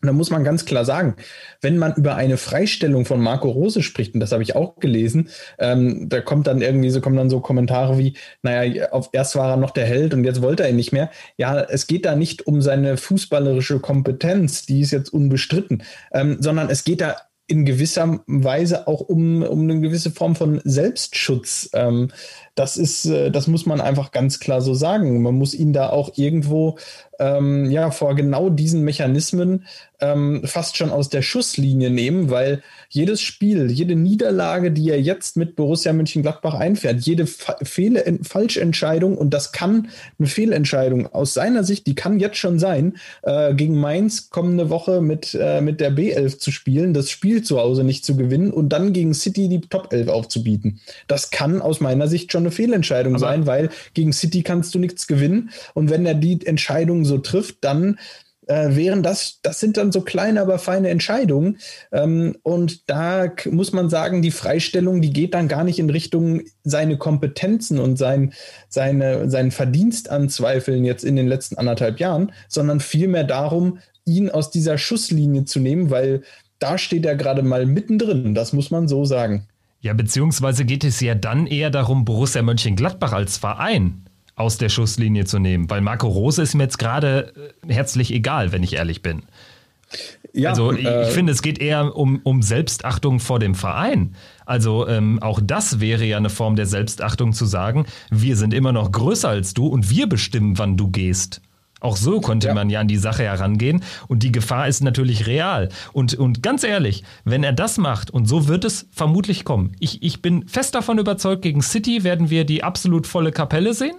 Und da muss man ganz klar sagen, wenn man über eine Freistellung von Marco Rose spricht, und das habe ich auch gelesen, ähm, da kommt dann irgendwie so, kommen dann so Kommentare wie, naja, auf, erst war er noch der Held und jetzt wollte er ihn nicht mehr. Ja, es geht da nicht um seine fußballerische Kompetenz, die ist jetzt unbestritten, ähm, sondern es geht da in gewisser Weise auch um, um eine gewisse Form von Selbstschutz. Ähm, das ist, äh, das muss man einfach ganz klar so sagen. Man muss ihn da auch irgendwo ähm, ja vor genau diesen Mechanismen ähm, fast schon aus der Schusslinie nehmen, weil jedes Spiel, jede Niederlage, die er jetzt mit Borussia Mönchengladbach einfährt, jede Fa Fehle Falschentscheidung, und das kann eine Fehlentscheidung aus seiner Sicht, die kann jetzt schon sein, äh, gegen Mainz kommende Woche mit, äh, mit der B11 zu spielen, das Spiel zu Hause nicht zu gewinnen und dann gegen City die Top 11 aufzubieten. Das kann aus meiner Sicht schon eine Fehlentscheidung Aber sein, weil gegen City kannst du nichts gewinnen und wenn er die Entscheidung so trifft, dann äh, wären das, das sind dann so kleine, aber feine Entscheidungen. Ähm, und da muss man sagen, die Freistellung, die geht dann gar nicht in Richtung seine Kompetenzen und sein, seine, seinen Verdienst anzweifeln jetzt in den letzten anderthalb Jahren, sondern vielmehr darum, ihn aus dieser Schusslinie zu nehmen, weil da steht er gerade mal mittendrin, das muss man so sagen. Ja, beziehungsweise geht es ja dann eher darum, Borussia Mönchengladbach als Verein aus der Schusslinie zu nehmen, weil Marco Rose ist mir jetzt gerade äh, herzlich egal, wenn ich ehrlich bin. Ja, also ich, äh, finde, es geht eher um, um Selbstachtung vor dem Verein. Also ähm, auch das wäre ja eine Form der Selbstachtung zu sagen, wir sind immer noch größer als du und wir bestimmen, wann du gehst. Auch so konnte ja. man ja an die Sache herangehen und die Gefahr ist natürlich real. Und, und ganz ehrlich, wenn er das macht, und so wird es vermutlich kommen, ich, ich bin fest davon überzeugt, gegen City werden wir die absolut volle Kapelle sehen.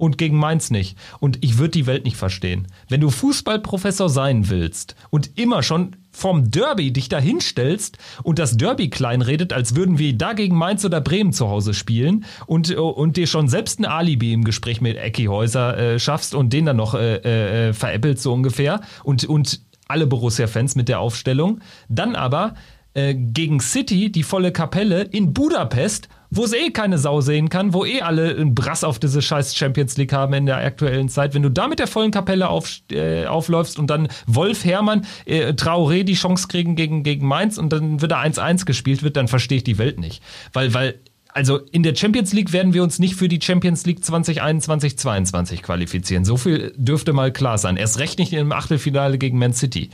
Und gegen Mainz nicht. Und ich würde die Welt nicht verstehen. Wenn du Fußballprofessor sein willst und immer schon vom Derby dich dahinstellst und das Derby kleinredet, als würden wir da gegen Mainz oder Bremen zu Hause spielen und, und dir schon selbst ein Alibi im Gespräch mit Ecki Häuser äh, schaffst und den dann noch äh, äh, veräppelst so ungefähr und, und alle Borussia-Fans mit der Aufstellung, dann aber äh, gegen City die volle Kapelle in Budapest wo es eh keine Sau sehen kann, wo eh alle einen Brass auf diese scheiß Champions League haben in der aktuellen Zeit. Wenn du da mit der vollen Kapelle auf, äh, aufläufst und dann Wolf Hermann, äh, Traoré die Chance kriegen gegen, gegen Mainz und dann wird da 1-1 gespielt wird, dann verstehe ich die Welt nicht. Weil, weil also in der Champions League werden wir uns nicht für die Champions League 2021, 2022 qualifizieren. So viel dürfte mal klar sein. Erst recht nicht im Achtelfinale gegen Man City.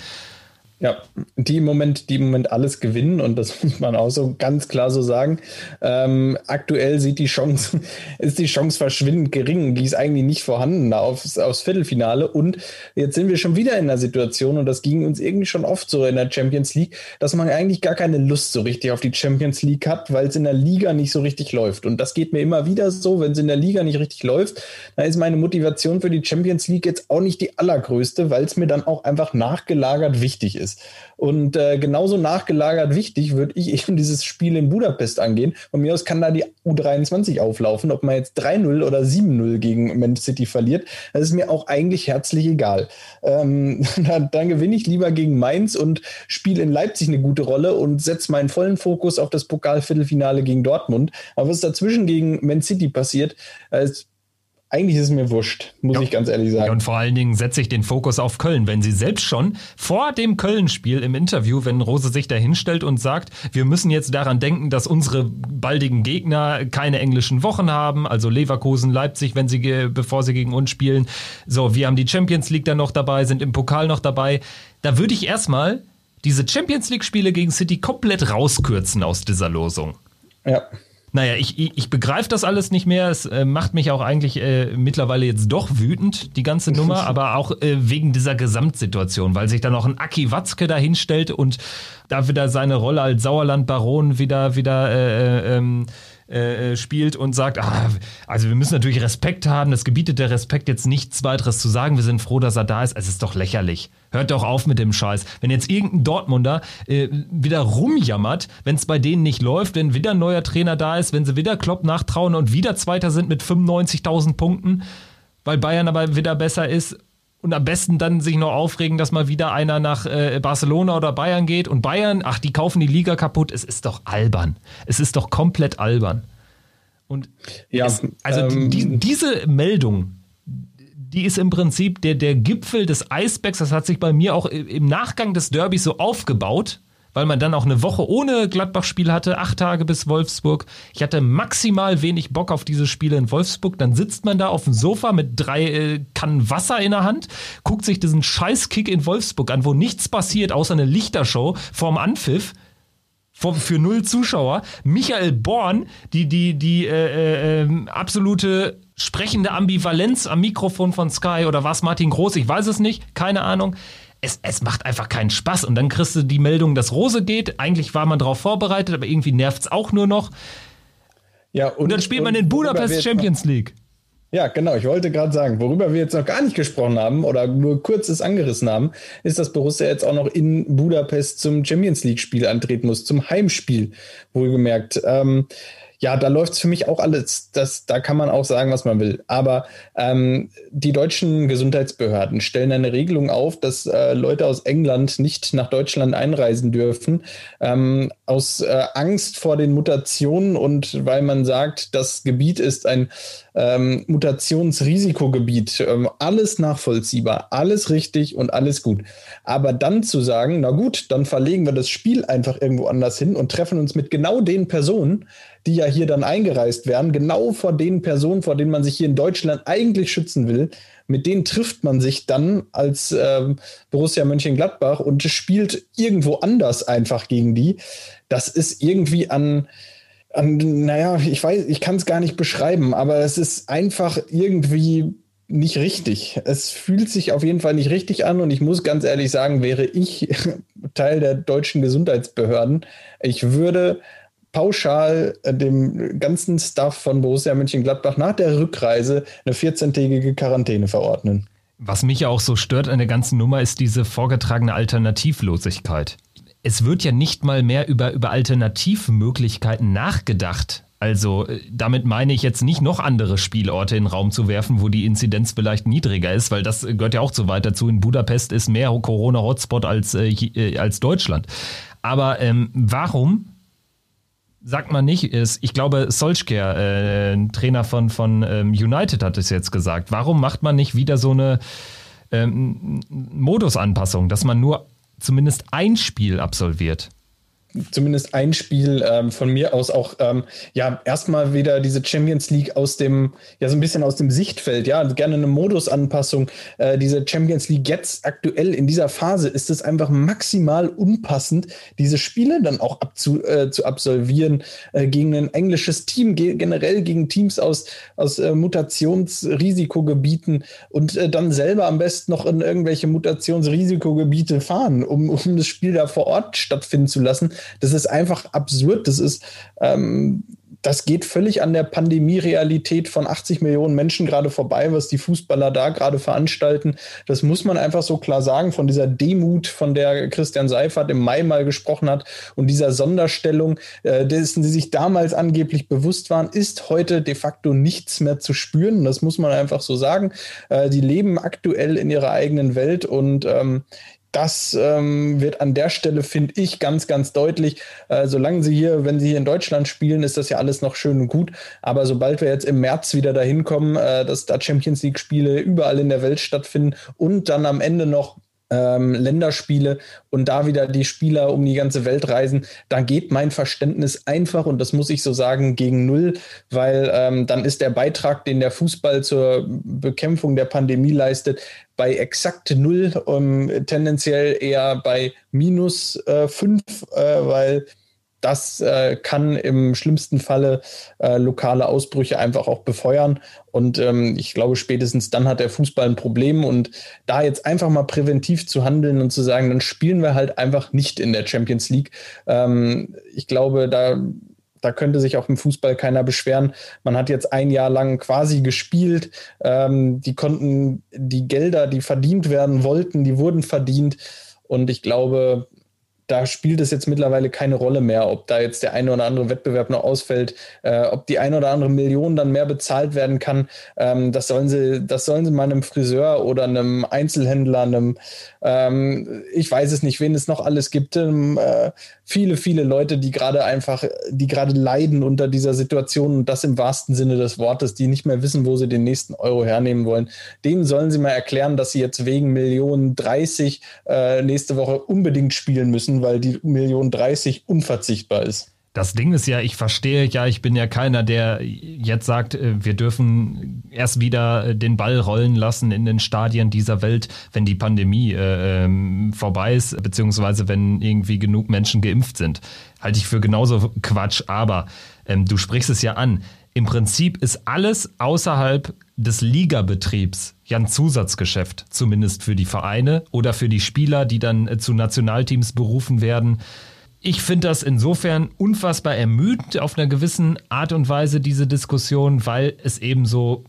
Ja, die im Moment, die im Moment alles gewinnen und das muss man auch so ganz klar so sagen. Ähm, aktuell sieht die Chance, ist die Chance verschwindend gering, die ist eigentlich nicht vorhanden aufs, aufs Viertelfinale. Und jetzt sind wir schon wieder in der Situation und das ging uns irgendwie schon oft so in der Champions League, dass man eigentlich gar keine Lust so richtig auf die Champions League hat, weil es in der Liga nicht so richtig läuft. Und das geht mir immer wieder so, wenn es in der Liga nicht richtig läuft, dann ist meine Motivation für die Champions League jetzt auch nicht die allergrößte, weil es mir dann auch einfach nachgelagert wichtig ist ist. Und äh, genauso nachgelagert wichtig würde ich eben dieses Spiel in Budapest angehen. Von mir aus kann da die U23 auflaufen, ob man jetzt 3-0 oder 7-0 gegen Man City verliert. Das ist mir auch eigentlich herzlich egal. Ähm, dann, dann gewinne ich lieber gegen Mainz und spiele in Leipzig eine gute Rolle und setze meinen vollen Fokus auf das Pokalviertelfinale gegen Dortmund. Aber was dazwischen gegen Man City passiert, ist eigentlich ist es mir wurscht, muss ja. ich ganz ehrlich sagen. Ja, und vor allen Dingen setze ich den Fokus auf Köln, wenn sie selbst schon vor dem Köln-Spiel im Interview, wenn Rose sich da hinstellt und sagt, wir müssen jetzt daran denken, dass unsere baldigen Gegner keine englischen Wochen haben, also Leverkusen, Leipzig, wenn sie, bevor sie gegen uns spielen. So, wir haben die Champions League dann noch dabei, sind im Pokal noch dabei. Da würde ich erstmal diese Champions League-Spiele gegen City komplett rauskürzen aus dieser Losung. Ja. Naja, ich, ich, ich begreife das alles nicht mehr. Es äh, macht mich auch eigentlich äh, mittlerweile jetzt doch wütend, die ganze Nummer, aber auch äh, wegen dieser Gesamtsituation, weil sich da noch ein Aki Watzke da hinstellt und da wieder seine Rolle als Sauerlandbaron wieder, wieder äh, äh ähm, äh, äh, spielt und sagt, ah, also wir müssen natürlich Respekt haben, das gebietet der Respekt jetzt nichts weiteres zu sagen, wir sind froh, dass er da ist, es ist doch lächerlich. Hört doch auf mit dem Scheiß. Wenn jetzt irgendein Dortmunder äh, wieder rumjammert, wenn es bei denen nicht läuft, wenn wieder ein neuer Trainer da ist, wenn sie wieder Klopp nachtrauen und wieder Zweiter sind mit 95.000 Punkten, weil Bayern aber wieder besser ist und am besten dann sich noch aufregen, dass mal wieder einer nach äh, Barcelona oder Bayern geht und Bayern, ach, die kaufen die Liga kaputt. Es ist doch albern. Es ist doch komplett albern. Und ja, es, also ähm, die, diese Meldung, die ist im Prinzip der, der Gipfel des Eisbergs. Das hat sich bei mir auch im Nachgang des Derbys so aufgebaut weil man dann auch eine Woche ohne Gladbach-Spiel hatte, acht Tage bis Wolfsburg. Ich hatte maximal wenig Bock auf diese Spiele in Wolfsburg. Dann sitzt man da auf dem Sofa mit drei äh, Kannen Wasser in der Hand, guckt sich diesen Scheißkick in Wolfsburg an, wo nichts passiert, außer eine Lichtershow vorm Anpfiff für null Zuschauer. Michael Born, die, die, die äh, äh, absolute sprechende Ambivalenz am Mikrofon von Sky oder was Martin Groß, ich weiß es nicht, keine Ahnung es, es macht einfach keinen Spaß. Und dann kriegst du die Meldung, dass Rose geht. Eigentlich war man darauf vorbereitet, aber irgendwie nervt es auch nur noch. Ja, und, und dann spielt und, man in Budapest Champions League. Ja, genau. Ich wollte gerade sagen, worüber wir jetzt noch gar nicht gesprochen haben oder nur kurzes angerissen haben, ist, dass Borussia jetzt auch noch in Budapest zum Champions League-Spiel antreten muss, zum Heimspiel, wohlgemerkt. Ähm, ja, da läuft es für mich auch alles. Das, da kann man auch sagen, was man will. Aber ähm, die deutschen Gesundheitsbehörden stellen eine Regelung auf, dass äh, Leute aus England nicht nach Deutschland einreisen dürfen, ähm, aus äh, Angst vor den Mutationen und weil man sagt, das Gebiet ist ein ähm, Mutationsrisikogebiet. Ähm, alles nachvollziehbar, alles richtig und alles gut. Aber dann zu sagen, na gut, dann verlegen wir das Spiel einfach irgendwo anders hin und treffen uns mit genau den Personen, die ja hier dann eingereist werden, genau vor den Personen, vor denen man sich hier in Deutschland eigentlich schützen will, mit denen trifft man sich dann als ähm, Borussia Mönchengladbach und spielt irgendwo anders einfach gegen die. Das ist irgendwie an, an naja, ich weiß, ich kann es gar nicht beschreiben, aber es ist einfach irgendwie nicht richtig. Es fühlt sich auf jeden Fall nicht richtig an und ich muss ganz ehrlich sagen, wäre ich Teil der deutschen Gesundheitsbehörden, ich würde pauschal äh, dem ganzen Staff von Borussia Mönchengladbach nach der Rückreise eine 14-tägige Quarantäne verordnen. Was mich ja auch so stört an der ganzen Nummer ist diese vorgetragene Alternativlosigkeit. Es wird ja nicht mal mehr über, über Alternativmöglichkeiten nachgedacht. Also äh, damit meine ich jetzt nicht noch andere Spielorte in den Raum zu werfen, wo die Inzidenz vielleicht niedriger ist, weil das gehört ja auch so weit dazu. In Budapest ist mehr Corona-Hotspot als, äh, äh als Deutschland. Aber ähm, warum sagt man nicht, ist, ich glaube, Solskjaer, äh, Trainer von, von ähm, United, hat es jetzt gesagt. Warum macht man nicht wieder so eine ähm, Modusanpassung, dass man nur zumindest ein Spiel absolviert? Zumindest ein Spiel ähm, von mir aus auch ähm, ja erstmal wieder diese Champions League aus dem ja so ein bisschen aus dem Sichtfeld ja gerne eine Modusanpassung. Äh, diese Champions League jetzt aktuell in dieser Phase ist es einfach maximal unpassend diese Spiele dann auch abzu, äh, zu absolvieren äh, gegen ein englisches Team ge generell gegen Teams aus aus äh, Mutationsrisikogebieten und äh, dann selber am besten noch in irgendwelche Mutationsrisikogebiete fahren um um das Spiel da vor Ort stattfinden zu lassen das ist einfach absurd. Das ist, ähm, das geht völlig an der Pandemie-Realität von 80 Millionen Menschen gerade vorbei, was die Fußballer da gerade veranstalten. Das muss man einfach so klar sagen, von dieser Demut, von der Christian Seifert im Mai mal gesprochen hat und dieser Sonderstellung, äh, dessen sie sich damals angeblich bewusst waren, ist heute de facto nichts mehr zu spüren. Das muss man einfach so sagen. Äh, die leben aktuell in ihrer eigenen Welt und ähm, das ähm, wird an der Stelle, finde ich, ganz, ganz deutlich. Äh, solange sie hier, wenn sie hier in Deutschland spielen, ist das ja alles noch schön und gut. Aber sobald wir jetzt im März wieder dahin kommen, äh, dass da Champions League-Spiele überall in der Welt stattfinden und dann am Ende noch ähm, Länderspiele und da wieder die Spieler um die ganze Welt reisen, da geht mein Verständnis einfach und das muss ich so sagen gegen null, weil ähm, dann ist der Beitrag, den der Fußball zur Bekämpfung der Pandemie leistet, bei exakt null, um, tendenziell eher bei minus äh, fünf, äh, weil das äh, kann im schlimmsten Falle äh, lokale Ausbrüche einfach auch befeuern. Und ähm, ich glaube, spätestens dann hat der Fußball ein Problem. Und da jetzt einfach mal präventiv zu handeln und zu sagen, dann spielen wir halt einfach nicht in der Champions League. Ähm, ich glaube, da da könnte sich auch im Fußball keiner beschweren. Man hat jetzt ein Jahr lang quasi gespielt. Ähm, die konnten die Gelder, die verdient werden wollten, die wurden verdient. Und ich glaube, da spielt es jetzt mittlerweile keine Rolle mehr, ob da jetzt der eine oder andere Wettbewerb noch ausfällt, äh, ob die eine oder andere Million dann mehr bezahlt werden kann. Ähm, das sollen sie, das sollen sie mal einem Friseur oder einem Einzelhändler, einem, ähm, ich weiß es nicht, wen es noch alles gibt, ähm, äh, viele, viele Leute, die gerade einfach, die gerade leiden unter dieser Situation und das im wahrsten Sinne des Wortes, die nicht mehr wissen, wo sie den nächsten Euro hernehmen wollen. Dem sollen sie mal erklären, dass sie jetzt wegen Millionen 30 äh, nächste Woche unbedingt spielen müssen, weil die Million 30 unverzichtbar ist. Das Ding ist ja, ich verstehe ja, ich bin ja keiner, der jetzt sagt, äh, wir dürfen erst wieder äh, den Ball rollen lassen in den Stadien dieser Welt, wenn die Pandemie äh, ähm, vorbei ist, beziehungsweise wenn irgendwie genug Menschen geimpft sind. Halte ich für genauso Quatsch, aber ähm, du sprichst es ja an. Im Prinzip ist alles außerhalb des Ligabetriebs ja ein Zusatzgeschäft, zumindest für die Vereine oder für die Spieler, die dann äh, zu Nationalteams berufen werden. Ich finde das insofern unfassbar ermüdend auf einer gewissen Art und Weise, diese Diskussion, weil es eben so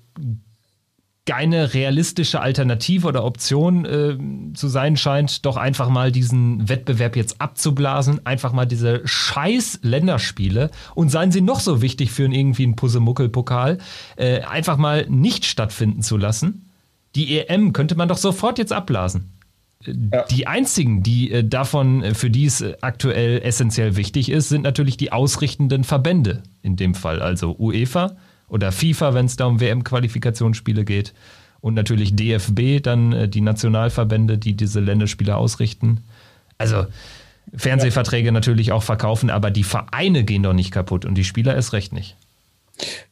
keine realistische Alternative oder Option äh, zu sein scheint, doch einfach mal diesen Wettbewerb jetzt abzublasen, einfach mal diese scheiß Länderspiele und seien sie noch so wichtig für irgendwie einen Pusemuckel-Pokal, äh, einfach mal nicht stattfinden zu lassen. Die EM könnte man doch sofort jetzt abblasen. Ja. Die einzigen, die äh, davon, äh, für die es äh, aktuell essentiell wichtig ist, sind natürlich die ausrichtenden Verbände in dem Fall, also UEFA oder FIFA, wenn es da um WM-Qualifikationsspiele geht und natürlich DFB, dann die Nationalverbände, die diese Länderspiele ausrichten. Also Fernsehverträge ja. natürlich auch verkaufen, aber die Vereine gehen doch nicht kaputt und die Spieler erst recht nicht.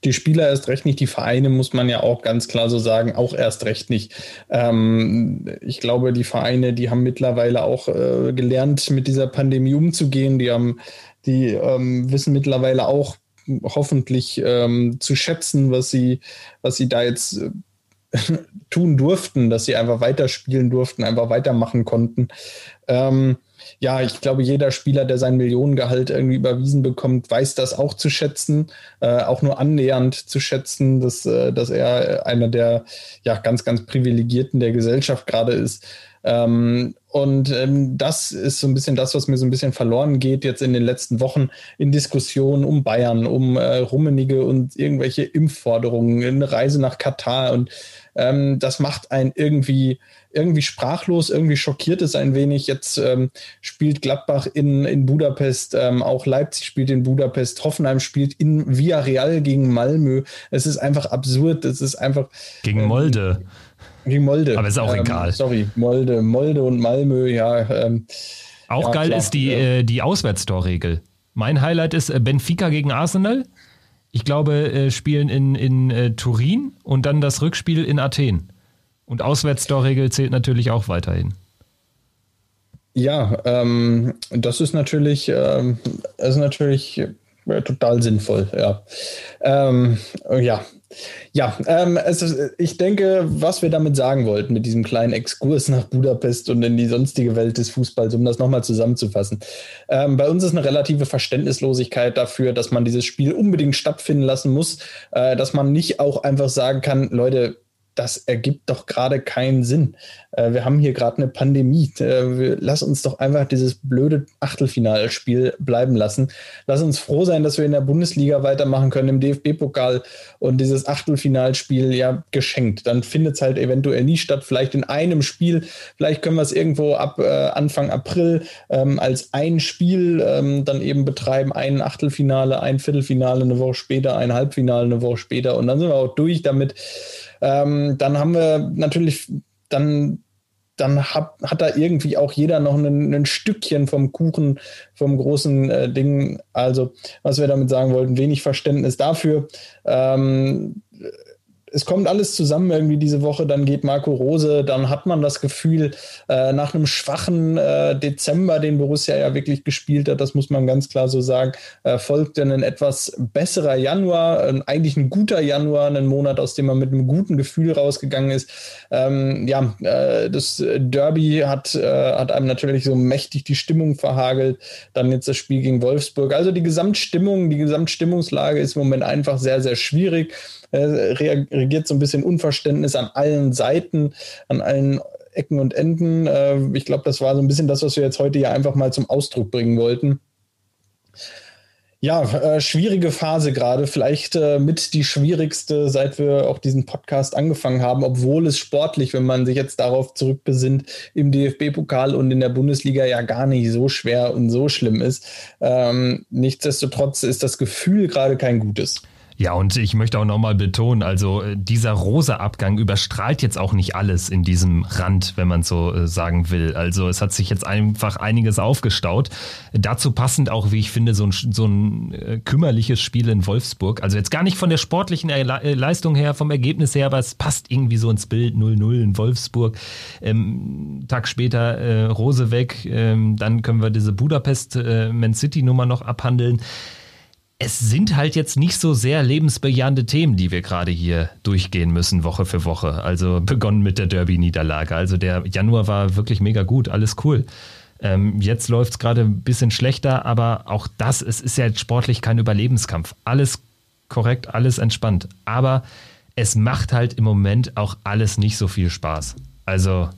Die Spieler erst recht nicht, die Vereine muss man ja auch ganz klar so sagen, auch erst recht nicht. Ähm, ich glaube, die Vereine, die haben mittlerweile auch äh, gelernt, mit dieser Pandemie umzugehen. Die haben, die ähm, wissen mittlerweile auch hoffentlich ähm, zu schätzen, was sie, was sie da jetzt äh, tun durften, dass sie einfach weiterspielen durften, einfach weitermachen konnten. Ähm, ja, ich glaube, jeder Spieler, der sein Millionengehalt irgendwie überwiesen bekommt, weiß das auch zu schätzen, äh, auch nur annähernd zu schätzen, dass, äh, dass er einer der ja, ganz, ganz Privilegierten der Gesellschaft gerade ist. Ähm, und ähm, das ist so ein bisschen das, was mir so ein bisschen verloren geht jetzt in den letzten Wochen in Diskussionen um Bayern, um äh, Rummenige und irgendwelche Impfforderungen, eine Reise nach Katar. Und ähm, das macht einen irgendwie irgendwie sprachlos, irgendwie schockiert es ein wenig. Jetzt ähm, spielt Gladbach in, in Budapest, ähm, auch Leipzig spielt in Budapest, Hoffenheim spielt in Villarreal gegen Malmö. Es ist einfach absurd. Es ist einfach. Gegen ähm, Molde. Gegen Molde. Aber ist auch ähm, egal. Sorry, Molde, Molde und Malmö, ja. Ähm, auch ja, geil klar, ist die, ja. äh, die Auswärtstorregel. Mein Highlight ist äh, Benfica gegen Arsenal. Ich glaube, äh, spielen in, in äh, Turin und dann das Rückspiel in Athen. Und Auswärtstorregel zählt natürlich auch weiterhin. Ja, ähm, das ist natürlich, ähm, ist natürlich äh, total sinnvoll, ja. Ähm, ja. Ja, ähm, ist, ich denke, was wir damit sagen wollten, mit diesem kleinen Exkurs nach Budapest und in die sonstige Welt des Fußballs, um das nochmal zusammenzufassen. Ähm, bei uns ist eine relative Verständnislosigkeit dafür, dass man dieses Spiel unbedingt stattfinden lassen muss, äh, dass man nicht auch einfach sagen kann, Leute, das ergibt doch gerade keinen Sinn. Äh, wir haben hier gerade eine Pandemie. Äh, lass uns doch einfach dieses blöde Achtelfinalspiel bleiben lassen. Lass uns froh sein, dass wir in der Bundesliga weitermachen können, im DFB-Pokal und dieses Achtelfinalspiel ja geschenkt. Dann findet es halt eventuell nie statt, vielleicht in einem Spiel. Vielleicht können wir es irgendwo ab äh, Anfang April ähm, als ein Spiel ähm, dann eben betreiben. Ein Achtelfinale, ein Viertelfinale eine Woche später, ein Halbfinale eine Woche später und dann sind wir auch durch damit. Ähm, dann haben wir natürlich, dann, dann hat, hat da irgendwie auch jeder noch ein, ein Stückchen vom Kuchen, vom großen äh, Ding. Also, was wir damit sagen wollten, wenig Verständnis dafür. Ähm, es kommt alles zusammen irgendwie diese Woche. Dann geht Marco Rose, dann hat man das Gefühl, äh, nach einem schwachen äh, Dezember, den Borussia ja wirklich gespielt hat, das muss man ganz klar so sagen, äh, folgte ein etwas besserer Januar, eigentlich ein guter Januar, ein Monat, aus dem man mit einem guten Gefühl rausgegangen ist. Ähm, ja, äh, das Derby hat, äh, hat einem natürlich so mächtig die Stimmung verhagelt. Dann jetzt das Spiel gegen Wolfsburg. Also die Gesamtstimmung, die Gesamtstimmungslage ist im Moment einfach sehr, sehr schwierig. Äh, reagiert so ein bisschen Unverständnis an allen Seiten, an allen Ecken und Enden. Äh, ich glaube, das war so ein bisschen das, was wir jetzt heute ja einfach mal zum Ausdruck bringen wollten. Ja, äh, schwierige Phase gerade, vielleicht äh, mit die schwierigste, seit wir auch diesen Podcast angefangen haben, obwohl es sportlich, wenn man sich jetzt darauf zurückbesinnt, im DFB-Pokal und in der Bundesliga ja gar nicht so schwer und so schlimm ist. Ähm, nichtsdestotrotz ist das Gefühl gerade kein gutes. Ja, und ich möchte auch nochmal betonen, also äh, dieser rosa Abgang überstrahlt jetzt auch nicht alles in diesem Rand, wenn man so äh, sagen will. Also es hat sich jetzt einfach einiges aufgestaut. Dazu passend auch, wie ich finde, so ein, so ein äh, kümmerliches Spiel in Wolfsburg. Also jetzt gar nicht von der sportlichen Leistung her, vom Ergebnis her, aber es passt irgendwie so ins Bild 0-0 in Wolfsburg. Ähm, Tag später äh, Rose weg, ähm, dann können wir diese Budapest-Man City-Nummer noch abhandeln es sind halt jetzt nicht so sehr lebensbejahende Themen, die wir gerade hier durchgehen müssen, Woche für Woche. Also begonnen mit der Derby-Niederlage. Also der Januar war wirklich mega gut, alles cool. Ähm, jetzt läuft es gerade ein bisschen schlechter, aber auch das, es ist ja sportlich kein Überlebenskampf. Alles korrekt, alles entspannt. Aber es macht halt im Moment auch alles nicht so viel Spaß. Also.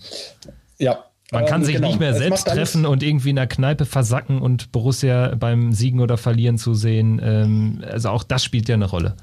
Ja, man kann ähm, sich genau. nicht mehr selbst treffen und irgendwie in der Kneipe versacken und Borussia beim Siegen oder Verlieren zu sehen. Ähm, also auch das spielt ja eine Rolle.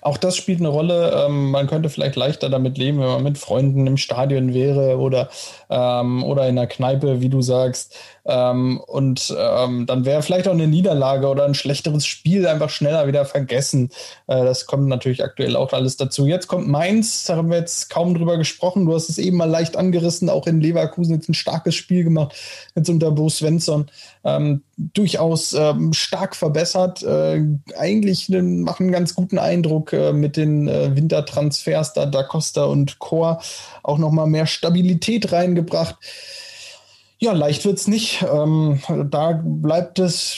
Auch das spielt eine Rolle. Ähm, man könnte vielleicht leichter damit leben, wenn man mit Freunden im Stadion wäre oder, ähm, oder in der Kneipe, wie du sagst. Ähm, und ähm, dann wäre vielleicht auch eine Niederlage oder ein schlechteres Spiel einfach schneller wieder vergessen. Äh, das kommt natürlich aktuell auch alles dazu. Jetzt kommt Mainz, da haben wir jetzt kaum drüber gesprochen. Du hast es eben mal leicht angerissen, auch in Leverkusen jetzt ein starkes Spiel gemacht, jetzt unter Bo Svensson. Ähm, durchaus ähm, stark verbessert. Äh, eigentlich machen einen ganz guten Eindruck äh, mit den äh, Wintertransfers da Da Costa und Chor auch nochmal mehr Stabilität reingebracht. Ja, leicht wird's nicht. Ähm, da bleibt es,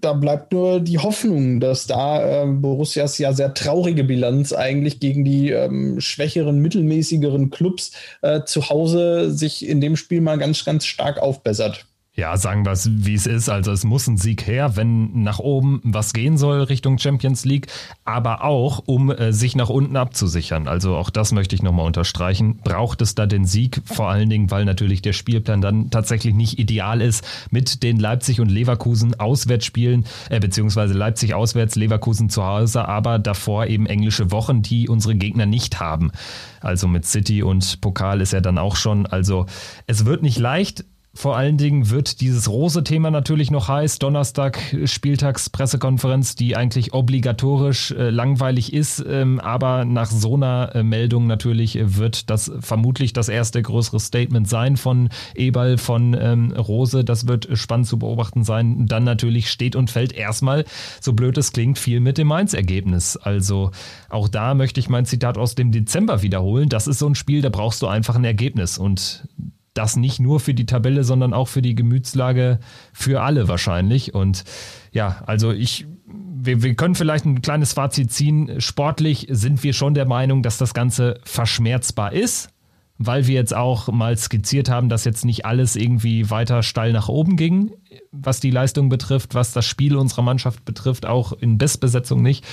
da bleibt nur die Hoffnung, dass da äh, Borussias ja sehr traurige Bilanz eigentlich gegen die ähm, schwächeren, mittelmäßigeren Clubs äh, zu Hause sich in dem Spiel mal ganz, ganz stark aufbessert. Ja, sagen wir es, wie es ist. Also es muss ein Sieg her, wenn nach oben was gehen soll Richtung Champions League, aber auch, um äh, sich nach unten abzusichern. Also auch das möchte ich nochmal unterstreichen. Braucht es da den Sieg, vor allen Dingen, weil natürlich der Spielplan dann tatsächlich nicht ideal ist mit den Leipzig und Leverkusen Auswärtsspielen, äh, beziehungsweise Leipzig auswärts, Leverkusen zu Hause, aber davor eben englische Wochen, die unsere Gegner nicht haben. Also mit City und Pokal ist er dann auch schon. Also es wird nicht leicht. Vor allen Dingen wird dieses Rose-Thema natürlich noch heiß. Donnerstag Spieltagspressekonferenz, die eigentlich obligatorisch äh, langweilig ist, ähm, aber nach so einer äh, Meldung natürlich äh, wird das vermutlich das erste größere Statement sein von Eberl, von ähm, Rose. Das wird spannend zu beobachten sein. Dann natürlich steht und fällt erstmal, so blöd es klingt, viel mit dem Mainz-Ergebnis. Also auch da möchte ich mein Zitat aus dem Dezember wiederholen. Das ist so ein Spiel, da brauchst du einfach ein Ergebnis und das nicht nur für die Tabelle, sondern auch für die Gemütslage für alle wahrscheinlich. Und ja, also ich, wir, wir können vielleicht ein kleines Fazit ziehen. Sportlich sind wir schon der Meinung, dass das Ganze verschmerzbar ist weil wir jetzt auch mal skizziert haben, dass jetzt nicht alles irgendwie weiter steil nach oben ging, was die Leistung betrifft, was das Spiel unserer Mannschaft betrifft, auch in Bestbesetzung nicht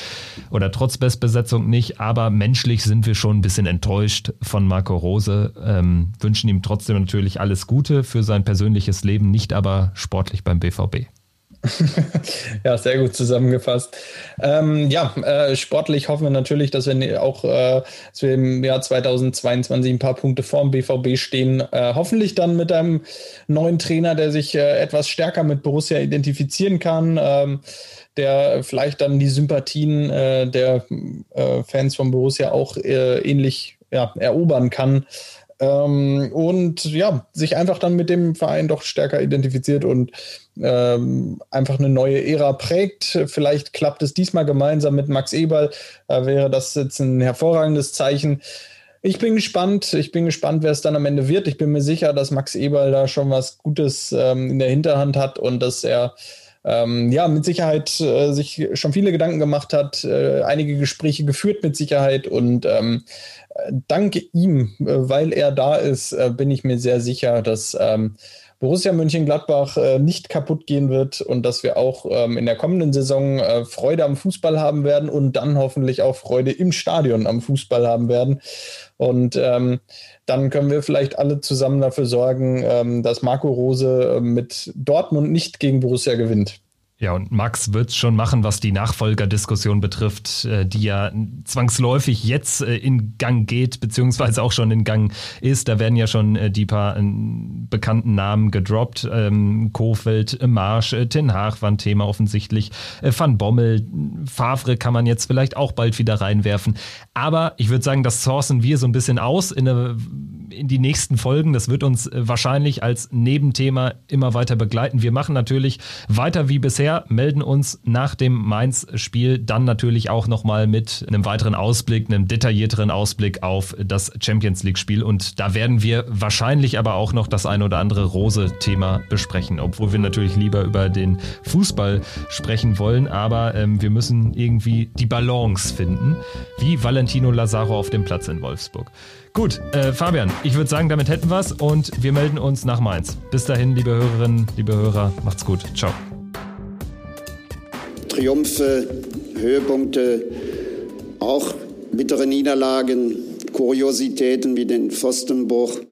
oder trotz Bestbesetzung nicht. Aber menschlich sind wir schon ein bisschen enttäuscht von Marco Rose, ähm, wünschen ihm trotzdem natürlich alles Gute für sein persönliches Leben, nicht aber sportlich beim BVB. ja, sehr gut zusammengefasst. Ähm, ja, äh, sportlich hoffen wir natürlich, dass wir auch äh, dass wir im Jahr 2022 ein paar Punkte vorm BVB stehen. Äh, hoffentlich dann mit einem neuen Trainer, der sich äh, etwas stärker mit Borussia identifizieren kann. Ähm, der vielleicht dann die Sympathien äh, der äh, Fans von Borussia auch ähnlich ja, erobern kann ähm, und ja, sich einfach dann mit dem Verein doch stärker identifiziert und ähm, einfach eine neue Ära prägt. Vielleicht klappt es diesmal gemeinsam mit Max Eberl, da wäre das jetzt ein hervorragendes Zeichen. Ich bin gespannt. Ich bin gespannt, wer es dann am Ende wird. Ich bin mir sicher, dass Max Eberl da schon was Gutes ähm, in der Hinterhand hat und dass er ähm, ja mit Sicherheit äh, sich schon viele Gedanken gemacht hat, äh, einige Gespräche geführt mit Sicherheit und ähm, dank ihm, äh, weil er da ist, äh, bin ich mir sehr sicher, dass ähm, Borussia Mönchengladbach äh, nicht kaputt gehen wird und dass wir auch ähm, in der kommenden Saison Freude am Fußball haben werden und dann hoffentlich auch Freude im Stadion am Fußball haben werden. Und ähm, dann können wir vielleicht alle zusammen dafür sorgen, dass Marco Rose mit Dortmund nicht gegen Borussia gewinnt. Ja, und Max wird schon machen, was die Nachfolgerdiskussion betrifft, äh, die ja zwangsläufig jetzt äh, in Gang geht, beziehungsweise auch schon in Gang ist. Da werden ja schon äh, die paar bekannten Namen gedroppt. Ähm, Kofeld, Marsch, Ten Haag war ein Thema offensichtlich. Van Bommel, Favre kann man jetzt vielleicht auch bald wieder reinwerfen. Aber ich würde sagen, das sourcen wir so ein bisschen aus in, eine, in die nächsten Folgen. Das wird uns wahrscheinlich als Nebenthema immer weiter begleiten. Wir machen natürlich weiter wie bisher bisher, melden uns nach dem Mainz-Spiel dann natürlich auch nochmal mit einem weiteren Ausblick, einem detaillierteren Ausblick auf das Champions League-Spiel. Und da werden wir wahrscheinlich aber auch noch das ein oder andere Rose-Thema besprechen, obwohl wir natürlich lieber über den Fußball sprechen wollen. Aber ähm, wir müssen irgendwie die Balance finden, wie Valentino Lazaro auf dem Platz in Wolfsburg. Gut, äh, Fabian, ich würde sagen, damit hätten wir es und wir melden uns nach Mainz. Bis dahin, liebe Hörerinnen, liebe Hörer, macht's gut. Ciao. Triumphe, Höhepunkte, auch bittere Niederlagen, Kuriositäten wie den Pfostenbruch.